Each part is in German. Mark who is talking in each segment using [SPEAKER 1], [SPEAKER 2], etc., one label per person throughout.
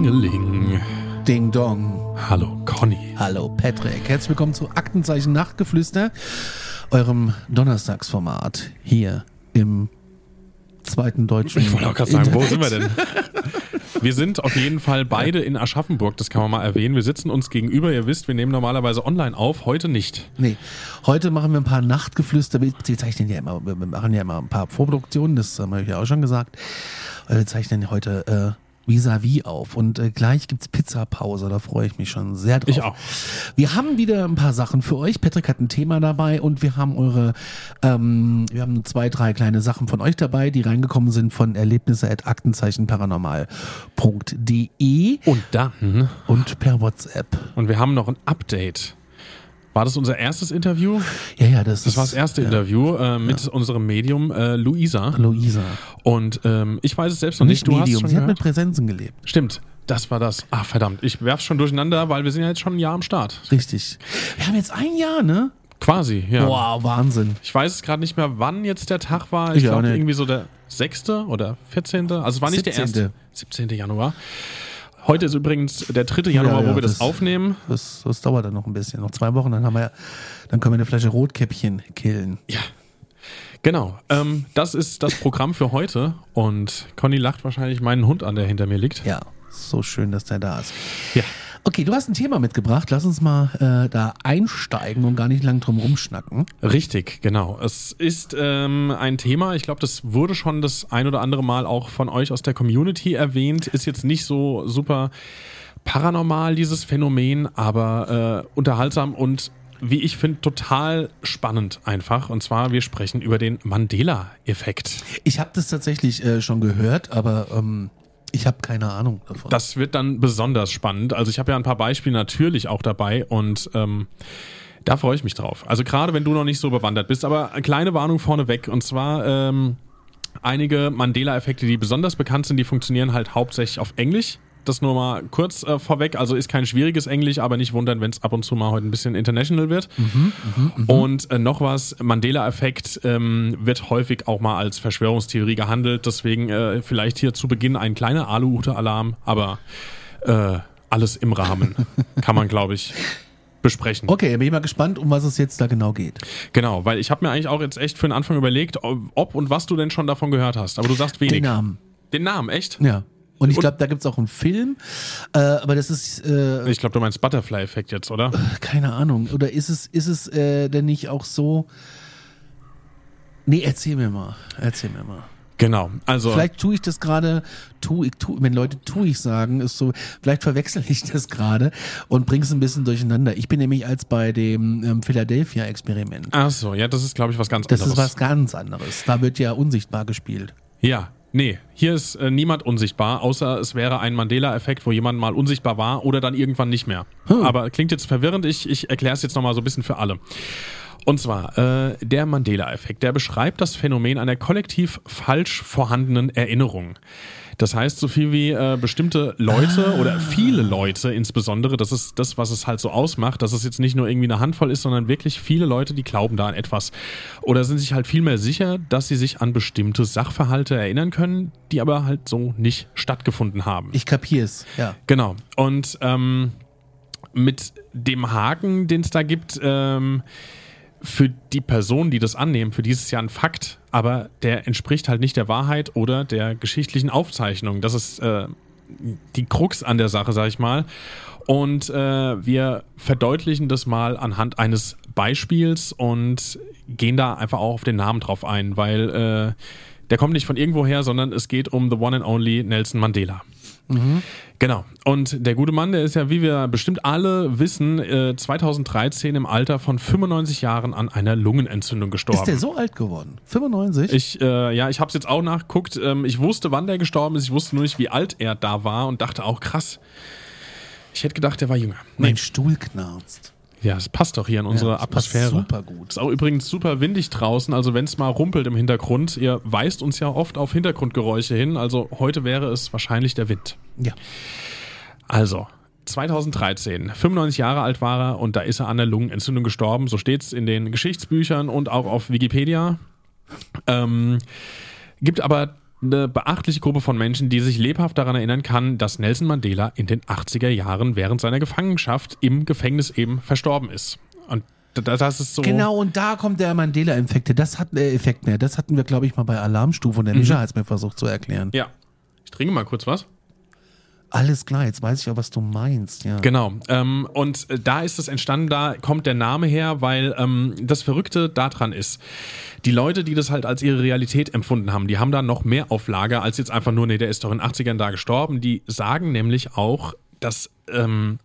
[SPEAKER 1] Klingeling.
[SPEAKER 2] Ding Dong.
[SPEAKER 1] Hallo Conny.
[SPEAKER 2] Hallo Patrick. Herzlich willkommen zu Aktenzeichen Nachtgeflüster, eurem Donnerstagsformat hier im zweiten deutschen.
[SPEAKER 1] Ich wollte auch gerade sagen, wo sind wir denn? Wir sind auf jeden Fall beide in Aschaffenburg, das kann man mal erwähnen. Wir sitzen uns gegenüber. Ihr wisst, wir nehmen normalerweise online auf, heute nicht.
[SPEAKER 2] Nee, heute machen wir ein paar Nachtgeflüster. Wir zeichnen ja immer, wir machen ja immer ein paar Vorproduktionen, das haben wir ja auch schon gesagt. Wir zeichnen heute äh, vis-à-vis auf und äh, gleich gibt's Pizzapause, da freue ich mich schon sehr drauf.
[SPEAKER 1] Ich auch.
[SPEAKER 2] Wir haben wieder ein paar Sachen für euch. Patrick hat ein Thema dabei und wir haben eure, ähm, wir haben zwei, drei kleine Sachen von euch dabei, die reingekommen sind von erlebnisse.aktenzeichenparanormal.de
[SPEAKER 1] Und dann,
[SPEAKER 2] und per WhatsApp.
[SPEAKER 1] und wir haben noch ein Update. War das unser erstes Interview?
[SPEAKER 2] Ja, ja, das,
[SPEAKER 1] Das
[SPEAKER 2] ist
[SPEAKER 1] war das erste
[SPEAKER 2] ja,
[SPEAKER 1] Interview äh, mit unserem Medium äh, Luisa.
[SPEAKER 2] Luisa.
[SPEAKER 1] Und ähm, ich weiß es selbst noch nicht.
[SPEAKER 2] Nicht
[SPEAKER 1] Du
[SPEAKER 2] Medium,
[SPEAKER 1] hast
[SPEAKER 2] sie
[SPEAKER 1] schon
[SPEAKER 2] hat mit
[SPEAKER 1] gehört?
[SPEAKER 2] Präsenzen gelebt.
[SPEAKER 1] Stimmt, das war das. Ah, verdammt. Ich werf's schon durcheinander, weil wir sind ja jetzt schon ein Jahr am Start.
[SPEAKER 2] Richtig. Wir haben jetzt ein Jahr, ne?
[SPEAKER 1] Quasi, ja.
[SPEAKER 2] Wow, Wahnsinn.
[SPEAKER 1] Ich weiß es gerade nicht mehr, wann jetzt der Tag war. Ich
[SPEAKER 2] Ich
[SPEAKER 1] glaube
[SPEAKER 2] nicht.
[SPEAKER 1] irgendwie so der 6. oder 14. Also es war nicht der
[SPEAKER 2] 17..
[SPEAKER 1] erste. 17. Januar. Heute ist übrigens der 3. Januar,
[SPEAKER 2] Ja, ja,
[SPEAKER 1] wo wir das,
[SPEAKER 2] das-
[SPEAKER 1] aufnehmen.
[SPEAKER 2] Das, das dauert dann noch ein bisschen. Noch zwei Wochen, dann haben wir, dann können wir eine Flasche Rotkäppchen killen.
[SPEAKER 1] Genau. Ähm, das ist das Programm für heute. Und Conny lacht wahrscheinlich meinen Hund an, der hinter mir liegt.
[SPEAKER 2] Ja, so schön, dass der da ist.
[SPEAKER 1] Ja.
[SPEAKER 2] Okay, du hast ein Thema mitgebracht. Lass uns mal äh, da einsteigen und gar nicht lang drum rumschnacken.
[SPEAKER 1] Richtig, genau. Es ist ähm, ein Thema, ich glaube, das wurde schon das ein oder andere Mal auch von euch aus der Community erwähnt. Ist jetzt nicht so super paranormal, dieses Phänomen, aber äh, unterhaltsam und wie ich finde, total spannend einfach. Und zwar, wir sprechen über den Mandela-Effekt.
[SPEAKER 2] Ich habe das tatsächlich äh, schon gehört, aber ähm, ich habe keine Ahnung davon.
[SPEAKER 1] Das wird dann besonders spannend. Also ich habe ja ein paar Beispiele natürlich auch dabei und ähm, da freue ich mich drauf. Also gerade wenn du noch nicht so bewandert bist, aber eine kleine Warnung vorneweg und zwar ähm, einige Mandela-Effekte, die besonders bekannt sind, die funktionieren halt hauptsächlich auf Englisch. Das nur mal kurz äh, vorweg. Also ist kein schwieriges Englisch, aber nicht wundern, wenn es ab und zu mal heute ein bisschen international wird. Und äh, noch was, Mandela-Effekt ähm, wird häufig auch mal als Verschwörungstheorie gehandelt. Deswegen äh, vielleicht hier zu Beginn ein kleiner Aluhute-Alarm, aber äh, alles im Rahmen kann man, glaube ich, besprechen.
[SPEAKER 2] okay, bin ich mal gespannt, um was es jetzt da genau geht.
[SPEAKER 1] Genau, weil ich habe mir eigentlich auch jetzt echt für den Anfang überlegt, ob und was du denn schon davon gehört hast. Aber du sagst wenig.
[SPEAKER 2] Den Namen.
[SPEAKER 1] Den Namen, echt?
[SPEAKER 2] Ja. Und ich glaube, da gibt's auch einen Film, äh, aber das ist äh,
[SPEAKER 1] Ich glaube, du meinst Butterfly-Effekt jetzt, oder?
[SPEAKER 2] keine Ahnung. Oder ist es, ist es äh, denn nicht auch so? Nee, erzähl mir mal. Erzähl mir mal.
[SPEAKER 1] Genau. Also
[SPEAKER 2] Vielleicht tue ich das gerade, tu, ich, tu, wenn Leute tu ich sagen, ist so, vielleicht verwechsel ich das gerade und bring's ein bisschen durcheinander. Ich bin nämlich als bei dem ähm, Philadelphia-Experiment.
[SPEAKER 1] Ach so, ja, das ist, glaube ich, was ganz
[SPEAKER 2] Das
[SPEAKER 1] anderes.
[SPEAKER 2] ist was ganz anderes. Da wird ja unsichtbar gespielt.
[SPEAKER 1] Ja, nee, hier ist äh, niemand unsichtbar, außer es wäre ein Mandela-Effekt, wo jemand mal unsichtbar war oder dann irgendwann nicht mehr. Aber klingt jetzt verwirrend, ich, ich erkläre es jetzt nochmal so ein bisschen für alle. Und zwar, äh, der Mandela-Effekt, der beschreibt das Phänomen einer kollektiv falsch vorhandenen Erinnerung. Das heißt, so viel wie äh, bestimmte Leute oder viele Leute insbesondere, das ist das, was es halt so ausmacht, dass es jetzt nicht nur irgendwie eine Handvoll ist, sondern wirklich viele Leute, die glauben da an etwas. Oder sind sich halt viel mehr sicher, dass sie sich an bestimmte Sachverhalte erinnern können, die aber halt so nicht stattgefunden haben.
[SPEAKER 2] Ich kapier's, ja.
[SPEAKER 1] Genau. Und ähm, mit dem Haken, den es da gibt, ähm, für die Personen, die das annehmen, für die ist es ja ein Fakt, aber der entspricht halt nicht der Wahrheit oder der geschichtlichen Aufzeichnung. Das ist äh, die Krux an der Sache, sag ich mal. Und äh, wir verdeutlichen das mal anhand eines Beispiels und gehen da einfach auch auf den Namen drauf ein, weil äh, der kommt nicht von irgendwoher, sondern es geht um the one and only Nelson Mandela. Genau. Und der gute Mann, der ist ja, wie wir bestimmt alle wissen, äh, 2013 im Alter von 95 Jahren an einer Lungenentzündung gestorben.
[SPEAKER 2] Ist der so alt geworden? 95?
[SPEAKER 1] Ich, äh, ja, ich habe es jetzt auch nachgeguckt. Ähm, ich wusste, wann der gestorben ist. Ich wusste nur nicht, wie alt er da war und dachte auch, krass. Ich hätte gedacht, der war jünger.
[SPEAKER 2] mein Stuhl knarzt.
[SPEAKER 1] Ja, es passt doch hier in unsere
[SPEAKER 2] Ja, das passt
[SPEAKER 1] Atmosphäre.
[SPEAKER 2] super gut.
[SPEAKER 1] Ist auch übrigens super windig draußen, also wenn es mal rumpelt im Hintergrund, ihr weist uns ja oft auf Hintergrundgeräusche hin, also heute wäre es wahrscheinlich der Wind.
[SPEAKER 2] Ja.
[SPEAKER 1] Also, 2013, 95 Jahre alt war er und da ist er an der Lungenentzündung gestorben. So steht es in den Geschichtsbüchern und auch auf Wikipedia. Ähm, gibt aber eine beachtliche Gruppe von Menschen, die sich lebhaft daran erinnern kann, dass Nelson Mandela in den 80er Jahren während seiner Gefangenschaft im Gefängnis eben verstorben ist. Und da- das ist so.
[SPEAKER 2] Genau, und da kommt der Mandela-Effekt. Das hat äh, Effekt mehr. Das hatten wir, glaube ich, mal bei Alarmstufe und der Mischa hat es mir versucht zu erklären.
[SPEAKER 1] Ja. Ich trinke mal kurz was.
[SPEAKER 2] Alles klar, jetzt weiß ich auch, was du meinst. Ja.
[SPEAKER 1] Genau. Ähm, und äh, da ist es entstanden, da kommt der Name her, weil ähm, das Verrückte daran ist, die Leute, die das halt als ihre Realität empfunden haben, die haben da noch mehr auf Lager als jetzt einfach nur, nee, der ist doch in den 80ern da gestorben. Die sagen nämlich auch, dass ähm,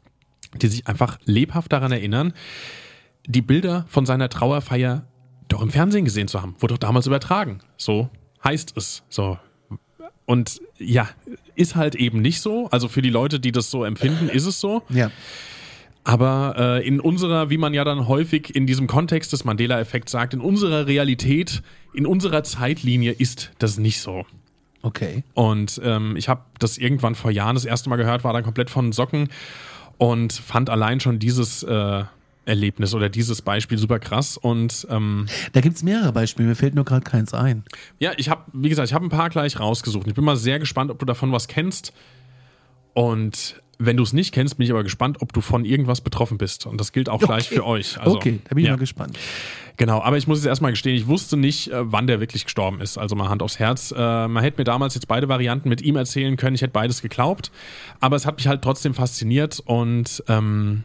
[SPEAKER 1] die sich einfach lebhaft daran erinnern, die Bilder von seiner Trauerfeier doch im Fernsehen gesehen zu haben. Wurde doch damals übertragen. So heißt es. So. Und ja, ist halt eben nicht so. Also für die Leute, die das so empfinden, ist es so.
[SPEAKER 2] ja.
[SPEAKER 1] Aber äh, in unserer, wie man ja dann häufig in diesem Kontext des Mandela-Effekts sagt, in unserer Realität, in unserer Zeitlinie ist das nicht so.
[SPEAKER 2] Okay.
[SPEAKER 1] Und ähm, ich habe das irgendwann vor Jahren das erste Mal gehört, war dann komplett von den Socken und fand allein schon dieses äh, Erlebnis oder dieses Beispiel super krass. Und ähm,
[SPEAKER 2] Da gibt es mehrere Beispiele, mir fällt nur gerade keins ein.
[SPEAKER 1] ja, ich habe, wie gesagt, ich habe ein paar gleich rausgesucht. Ich bin mal sehr gespannt, ob du davon was kennst. Und wenn du es nicht kennst, bin ich aber gespannt, ob du von irgendwas betroffen bist. Und das gilt auch gleich für euch. Also,
[SPEAKER 2] okay, da bin ich
[SPEAKER 1] ja.
[SPEAKER 2] mal gespannt.
[SPEAKER 1] Genau, aber ich muss jetzt erstmal gestehen, ich wusste nicht, äh, wann der wirklich gestorben ist. Also mal Hand aufs Herz. Äh, man hätte mir damals jetzt beide Varianten mit ihm erzählen können. Ich hätte beides geglaubt. Aber es hat mich halt trotzdem fasziniert und, ähm,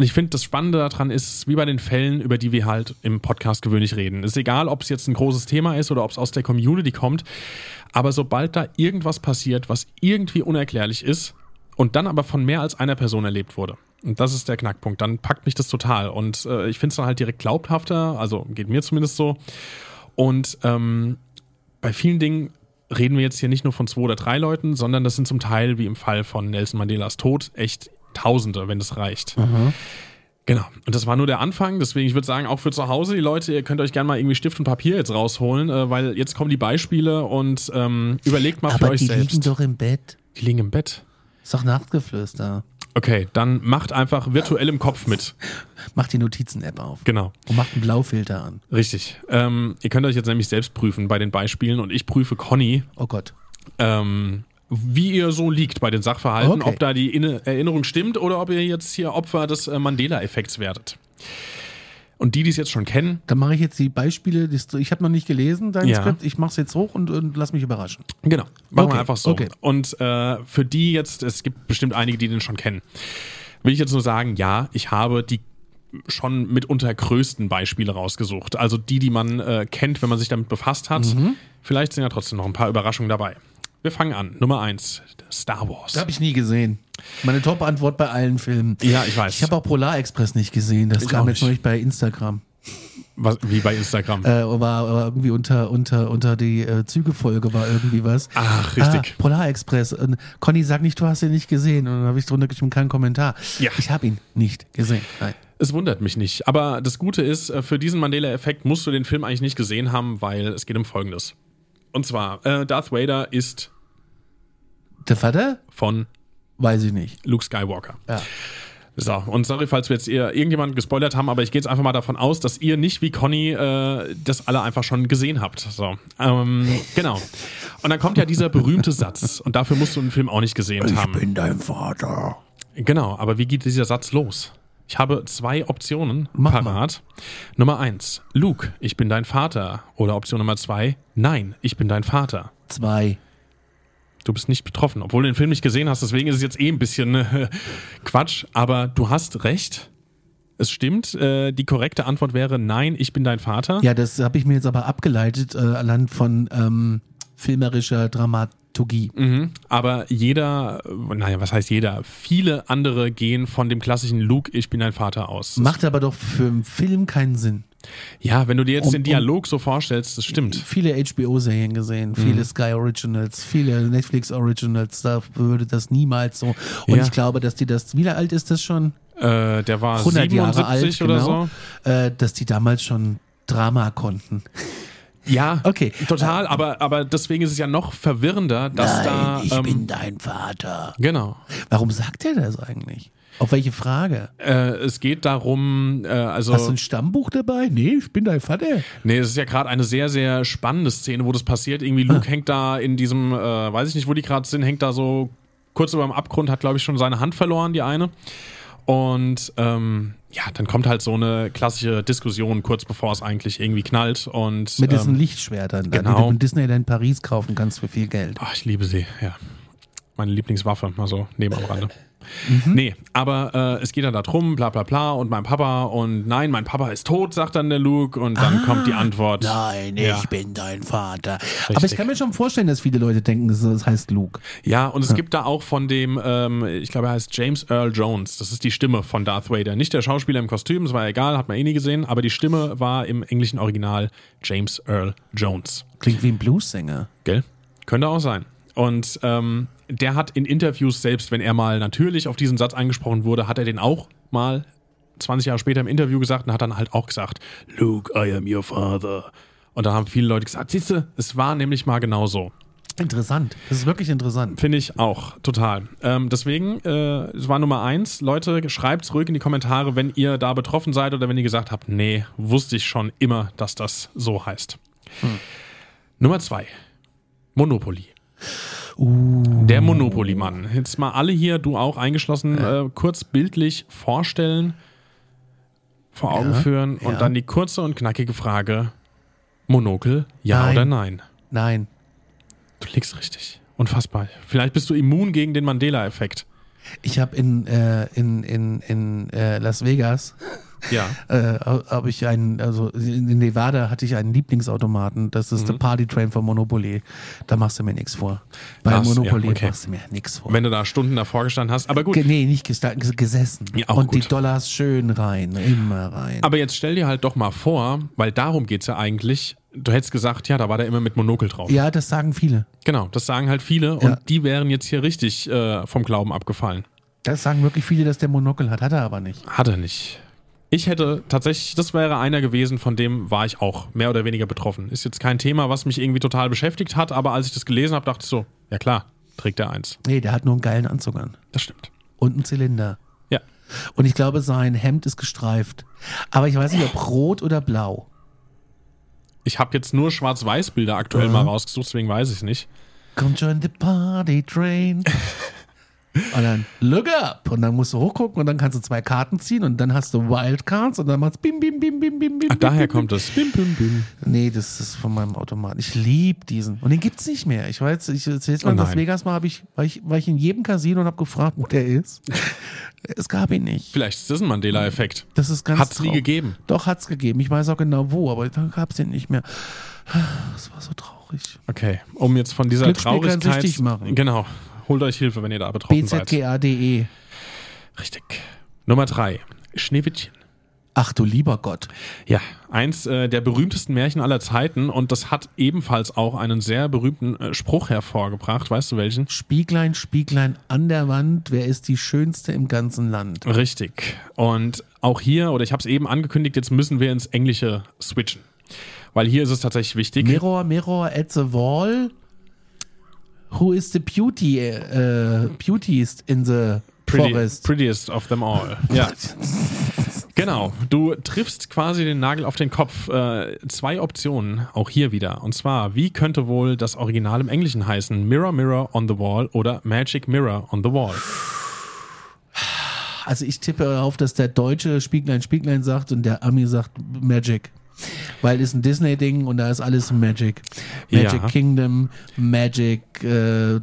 [SPEAKER 1] und ich finde, das Spannende daran ist, wie bei den Fällen, über die wir halt im Podcast gewöhnlich reden. Es ist egal, ob es jetzt ein großes Thema ist oder ob es aus der Community kommt. Aber sobald da irgendwas passiert, was irgendwie unerklärlich ist und dann aber von mehr als einer Person erlebt wurde, und das ist der Knackpunkt, dann packt mich das total. Und äh, ich finde es dann halt direkt glaubhafter, also geht mir zumindest so. Und ähm, bei vielen Dingen reden wir jetzt hier nicht nur von zwei oder drei Leuten, sondern das sind zum Teil, wie im Fall von Nelson Mandelas Tod, echt Tausende, wenn es reicht. Genau. Und das war nur der Anfang. Deswegen, ich würde sagen, auch für zu Hause, die Leute, ihr könnt euch gerne mal irgendwie Stift und Papier jetzt rausholen, äh, weil jetzt kommen die Beispiele und ähm, überlegt mal für
[SPEAKER 2] Aber
[SPEAKER 1] euch
[SPEAKER 2] die
[SPEAKER 1] selbst.
[SPEAKER 2] liegen doch im Bett.
[SPEAKER 1] die liegen im Bett.
[SPEAKER 2] Ist doch Nachtgeflüster.
[SPEAKER 1] Okay, dann macht einfach virtuell im Kopf mit.
[SPEAKER 2] Macht die Notizen-App auf.
[SPEAKER 1] Genau.
[SPEAKER 2] Und macht einen Blaufilter an.
[SPEAKER 1] Richtig. Ähm, ihr könnt euch jetzt nämlich selbst prüfen bei den Beispielen und ich prüfe Conny,
[SPEAKER 2] Oh Gott.
[SPEAKER 1] ähm, wie ihr so liegt bei den Sachverhalten,
[SPEAKER 2] Okay.
[SPEAKER 1] ob da die Inne Erinnerung stimmt oder ob ihr jetzt hier Opfer des äh, Mandela-Effekts werdet. Und die, die es jetzt schon kennen,
[SPEAKER 2] Dann mache ich jetzt die Beispiele. Ich habe noch nicht gelesen, dein
[SPEAKER 1] Ja.
[SPEAKER 2] Skript. Ich mache es jetzt hoch und, und lass mich überraschen.
[SPEAKER 1] genau, machen
[SPEAKER 2] Okay,
[SPEAKER 1] wir einfach so.
[SPEAKER 2] okay.
[SPEAKER 1] Und äh, für die jetzt, es gibt bestimmt einige, die den schon kennen, will ich jetzt nur sagen, ja, ich habe die schon mitunter größten Beispiele rausgesucht. Also die, die man äh, kennt, wenn man sich damit befasst hat.
[SPEAKER 2] Mhm.
[SPEAKER 1] Vielleicht sind ja trotzdem noch ein paar Überraschungen dabei. Wir fangen an. Nummer eins, Star Wars.
[SPEAKER 2] Das habe ich nie gesehen. Meine Top-Antwort bei allen Filmen.
[SPEAKER 1] Ja, ich weiß.
[SPEAKER 2] Ich habe auch Polar Express nicht gesehen. Das
[SPEAKER 1] Ich
[SPEAKER 2] kam jetzt
[SPEAKER 1] nicht
[SPEAKER 2] bei Instagram.
[SPEAKER 1] Was, wie bei Instagram.
[SPEAKER 2] Äh, war, war irgendwie unter, unter, unter die äh, Zügefolge war irgendwie was.
[SPEAKER 1] Ach, richtig.
[SPEAKER 2] Ah, Polar Express. Und Conny sagt nicht, du hast ihn nicht gesehen. Und dann habe ich drunter geschrieben, keinen Kommentar.
[SPEAKER 1] Ja.
[SPEAKER 2] Ich habe ihn nicht gesehen. Nein.
[SPEAKER 1] Es wundert mich nicht. Aber das Gute ist, äh, für diesen Mandela-Effekt musst du den Film eigentlich nicht gesehen haben, weil es geht um Folgendes. Und zwar, äh, Darth Vader ist
[SPEAKER 2] Der Vater?
[SPEAKER 1] von
[SPEAKER 2] Weiß ich nicht.
[SPEAKER 1] Luke Skywalker.
[SPEAKER 2] Ja.
[SPEAKER 1] So, und sorry, falls wir jetzt irgendjemanden gespoilert haben, aber ich gehe jetzt einfach mal davon aus, dass ihr nicht wie Conny äh, das alle einfach schon gesehen habt. So, ähm, genau. Und dann kommt ja dieser berühmte Satz, und dafür musst du den Film auch nicht gesehen haben.
[SPEAKER 2] bin dein Vater.
[SPEAKER 1] Genau, aber wie geht dieser Satz los? Ich habe zwei Optionen
[SPEAKER 2] Mach
[SPEAKER 1] parat. Nummer eins, Luke, ich bin dein Vater. Oder Option Nummer zwei, nein, ich bin dein Vater.
[SPEAKER 2] Zwei.
[SPEAKER 1] Du bist nicht betroffen, obwohl du den Film nicht gesehen hast, deswegen ist es jetzt eh ein bisschen äh, Quatsch, aber du hast recht. Es stimmt, äh, die korrekte Antwort wäre nein, ich bin dein Vater.
[SPEAKER 2] Ja, das habe ich mir jetzt aber abgeleitet, äh, anhand von ähm, filmerischer Dramaturgie.
[SPEAKER 1] Mhm. Aber jeder, naja, was heißt jeder? Viele andere gehen von dem klassischen Luke, ich bin dein Vater aus.
[SPEAKER 2] Macht aber doch für einen Film keinen Sinn.
[SPEAKER 1] ja, wenn du dir jetzt
[SPEAKER 2] Und-
[SPEAKER 1] den Dialog so vorstellst, das stimmt.
[SPEAKER 2] Viele HBO-Serien gesehen, viele Sky Originals, viele Netflix Originals, da würde das niemals so. Und
[SPEAKER 1] Ja.
[SPEAKER 2] ich glaube, dass die das, wie alt ist das schon?
[SPEAKER 1] Äh, der war
[SPEAKER 2] 100 Jahre
[SPEAKER 1] 77
[SPEAKER 2] alt,
[SPEAKER 1] oder
[SPEAKER 2] genau.
[SPEAKER 1] so.
[SPEAKER 2] Äh, dass die damals schon Drama konnten.
[SPEAKER 1] Ja,
[SPEAKER 2] Okay.
[SPEAKER 1] total, aber, aber deswegen ist es ja noch verwirrender, dass da.
[SPEAKER 2] ich
[SPEAKER 1] ähm,
[SPEAKER 2] bin dein Vater.
[SPEAKER 1] Genau.
[SPEAKER 2] Warum sagt er das eigentlich? Auf welche Frage?
[SPEAKER 1] Äh, es geht darum, äh, also.
[SPEAKER 2] Hast du ein Stammbuch dabei? Nee, ich bin dein Vater.
[SPEAKER 1] Nee, es ist ja gerade eine sehr, sehr spannende Szene, wo das passiert. Irgendwie Luke
[SPEAKER 2] Ah.
[SPEAKER 1] hängt da in diesem, äh, weiß ich nicht, wo die gerade sind, hängt da so kurz über dem Abgrund, hat, glaube ich, schon seine Hand verloren, die eine. Und ähm, ja, dann kommt halt so eine klassische Diskussion, kurz bevor es eigentlich irgendwie knallt. Und
[SPEAKER 2] Mit diesen
[SPEAKER 1] ähm,
[SPEAKER 2] Lichtschwertern,
[SPEAKER 1] genau.
[SPEAKER 2] die du in Disneyland Paris kaufen kannst für viel Geld.
[SPEAKER 1] Ach, ich liebe sie, ja. Meine Lieblingswaffe, mal so neben am Rande.
[SPEAKER 2] Mhm.
[SPEAKER 1] Nee, aber äh, es geht dann da drum, bla bla bla, und mein Papa und nein, mein Papa ist tot, sagt dann der Luke, und dann kommt die Antwort.
[SPEAKER 2] Ah, Nein,
[SPEAKER 1] Ja.
[SPEAKER 2] ich bin dein Vater. Aber ich kann mir schon vorstellen, dass viele Leute denken, das heißt Luke.
[SPEAKER 1] Ja, und es gibt da auch von dem, ähm, ich glaube, er heißt James Earl Jones. Das ist die Stimme von Darth Vader. Nicht der Schauspieler im Kostüm, das war egal, hat man eh nie gesehen, aber die Stimme war im englischen Original James Earl Jones.
[SPEAKER 2] Klingt wie ein Bluessänger.
[SPEAKER 1] Gell? Könnte auch sein. Und ähm, der hat in Interviews, selbst wenn er mal natürlich auf diesen Satz angesprochen wurde, hat er den auch mal 20 Jahre später im Interview gesagt und hat dann halt auch gesagt, Luke, I am your father. Und da haben viele Leute gesagt, siehst du, es war nämlich mal genau so.
[SPEAKER 2] Interessant. Das ist wirklich interessant.
[SPEAKER 1] Finde ich auch, total. Ähm, deswegen, äh, es war Nummer eins. Leute, schreibt's ruhig in die Kommentare, wenn ihr da betroffen seid oder wenn ihr gesagt habt, nee, wusste ich schon immer, dass das so heißt. Nummer zwei. Monopoly. Der Monopoly-Mann. Jetzt mal alle hier, du auch eingeschlossen, äh, kurz bildlich vorstellen, vor Augen
[SPEAKER 2] Ja,
[SPEAKER 1] führen und
[SPEAKER 2] ja.
[SPEAKER 1] dann die kurze und knackige Frage: Monokel, ja
[SPEAKER 2] Nein.
[SPEAKER 1] oder nein?
[SPEAKER 2] Nein.
[SPEAKER 1] Du liegst richtig. Unfassbar. Vielleicht bist du immun gegen den Mandela-Effekt.
[SPEAKER 2] Ich habe in, äh, in, in, in äh, Las Vegas
[SPEAKER 1] Ja.
[SPEAKER 2] äh, habe ich einen, also in Nevada hatte ich einen Lieblingsautomaten. Das ist der Party Train von Monopoly. Da machst du mir nichts vor. Bei
[SPEAKER 1] Ach,
[SPEAKER 2] Monopoly
[SPEAKER 1] ja, okay.
[SPEAKER 2] machst du mir nichts vor.
[SPEAKER 1] Wenn du da Stunden davor gestanden hast. Aber gut.
[SPEAKER 2] Ge- Nee, nicht gesta- ges- gesessen.
[SPEAKER 1] Ja, auch
[SPEAKER 2] Und die
[SPEAKER 1] gut.
[SPEAKER 2] Dollars schön rein, immer rein.
[SPEAKER 1] Aber jetzt stell dir halt doch mal vor, weil darum geht's ja eigentlich. Du hättest gesagt, ja, da war der immer mit Monokel drauf.
[SPEAKER 2] ja, das sagen viele.
[SPEAKER 1] Genau, das sagen halt viele und
[SPEAKER 2] Ja.
[SPEAKER 1] die wären jetzt hier richtig äh, vom Glauben abgefallen.
[SPEAKER 2] Das sagen wirklich viele, dass der Monokel hat. Hat er aber nicht.
[SPEAKER 1] Hat er nicht. Ich hätte tatsächlich, das wäre einer gewesen, von dem war ich auch mehr oder weniger betroffen. Ist jetzt kein Thema, was mich irgendwie total beschäftigt hat, aber als ich das gelesen habe, dachte ich so, ja klar, trägt er eins.
[SPEAKER 2] Nee, der hat nur einen geilen Anzug an.
[SPEAKER 1] Das stimmt.
[SPEAKER 2] Und einen Zylinder.
[SPEAKER 1] Ja.
[SPEAKER 2] Und ich glaube, sein Hemd ist gestreift. Aber ich weiß nicht, ob rot oder blau.
[SPEAKER 1] Ich habe jetzt nur Schwarz-Weiß-Bilder aktuell mal rausgesucht, deswegen weiß ich es nicht.
[SPEAKER 2] Come join the party train. Und dann look up. Und dann musst du hochgucken und dann kannst du zwei Karten ziehen und dann hast du Wildcards und dann macht's bim, bim, bim, bim, bim, bim.
[SPEAKER 1] Ach,
[SPEAKER 2] bim,
[SPEAKER 1] daher
[SPEAKER 2] bim,
[SPEAKER 1] kommt es. Bim, bim, bim.
[SPEAKER 2] bim. Nee, das ist von meinem Automaten. Ich liebe diesen. Und den gibt's nicht mehr. Ich weiß, ich erzähl's mal
[SPEAKER 1] Oh
[SPEAKER 2] in Las. Vegas mal, hab ich, war, ich, war ich in jedem Casino und habe gefragt, wo der ist. es gab ihn nicht.
[SPEAKER 1] Vielleicht ist das ein Mandela-Effekt.
[SPEAKER 2] Das ist ganz
[SPEAKER 1] Hat's nie
[SPEAKER 2] traurig.
[SPEAKER 1] gegeben.
[SPEAKER 2] Doch, hat's gegeben. Ich weiß auch genau wo, aber dann gab's ihn nicht mehr. Das war so traurig.
[SPEAKER 1] Okay, um jetzt von dieser Traurigkeit.
[SPEAKER 2] süchtig machen.
[SPEAKER 1] Genau. Holt euch Hilfe, wenn ihr da betroffen seid.
[SPEAKER 2] BZGA.de.
[SPEAKER 1] Richtig. Nummer drei. Schneewittchen.
[SPEAKER 2] Ach du lieber Gott.
[SPEAKER 1] Ja, eins äh, der berühmtesten Märchen aller Zeiten und das hat ebenfalls auch einen sehr berühmten äh, Spruch hervorgebracht. Weißt du welchen?
[SPEAKER 2] Spieglein, Spieglein an der Wand, wer ist die Schönste im ganzen Land?
[SPEAKER 1] Richtig. Und auch hier, oder ich habe es eben angekündigt, jetzt müssen wir ins Englische switchen. Weil hier ist es tatsächlich wichtig.
[SPEAKER 2] Mirror, Mirror at the wall. Who is the beauty, äh, beautiest in the
[SPEAKER 1] Pretty,
[SPEAKER 2] forest?
[SPEAKER 1] prettiest of them all. Ja. Genau, du triffst quasi den Nagel auf den Kopf. Äh, zwei Optionen, auch hier wieder. Und zwar, wie könnte wohl das Original im Englischen heißen? Mirror, Mirror on the Wall oder Magic Mirror on the Wall?
[SPEAKER 2] Also ich tippe darauf, dass der Deutsche Spieglein, Spieglein sagt und der Ami sagt Magic. Weil es ein Disney-Ding und da ist alles Magic. Magic
[SPEAKER 1] Ja.
[SPEAKER 2] Kingdom, Magic äh,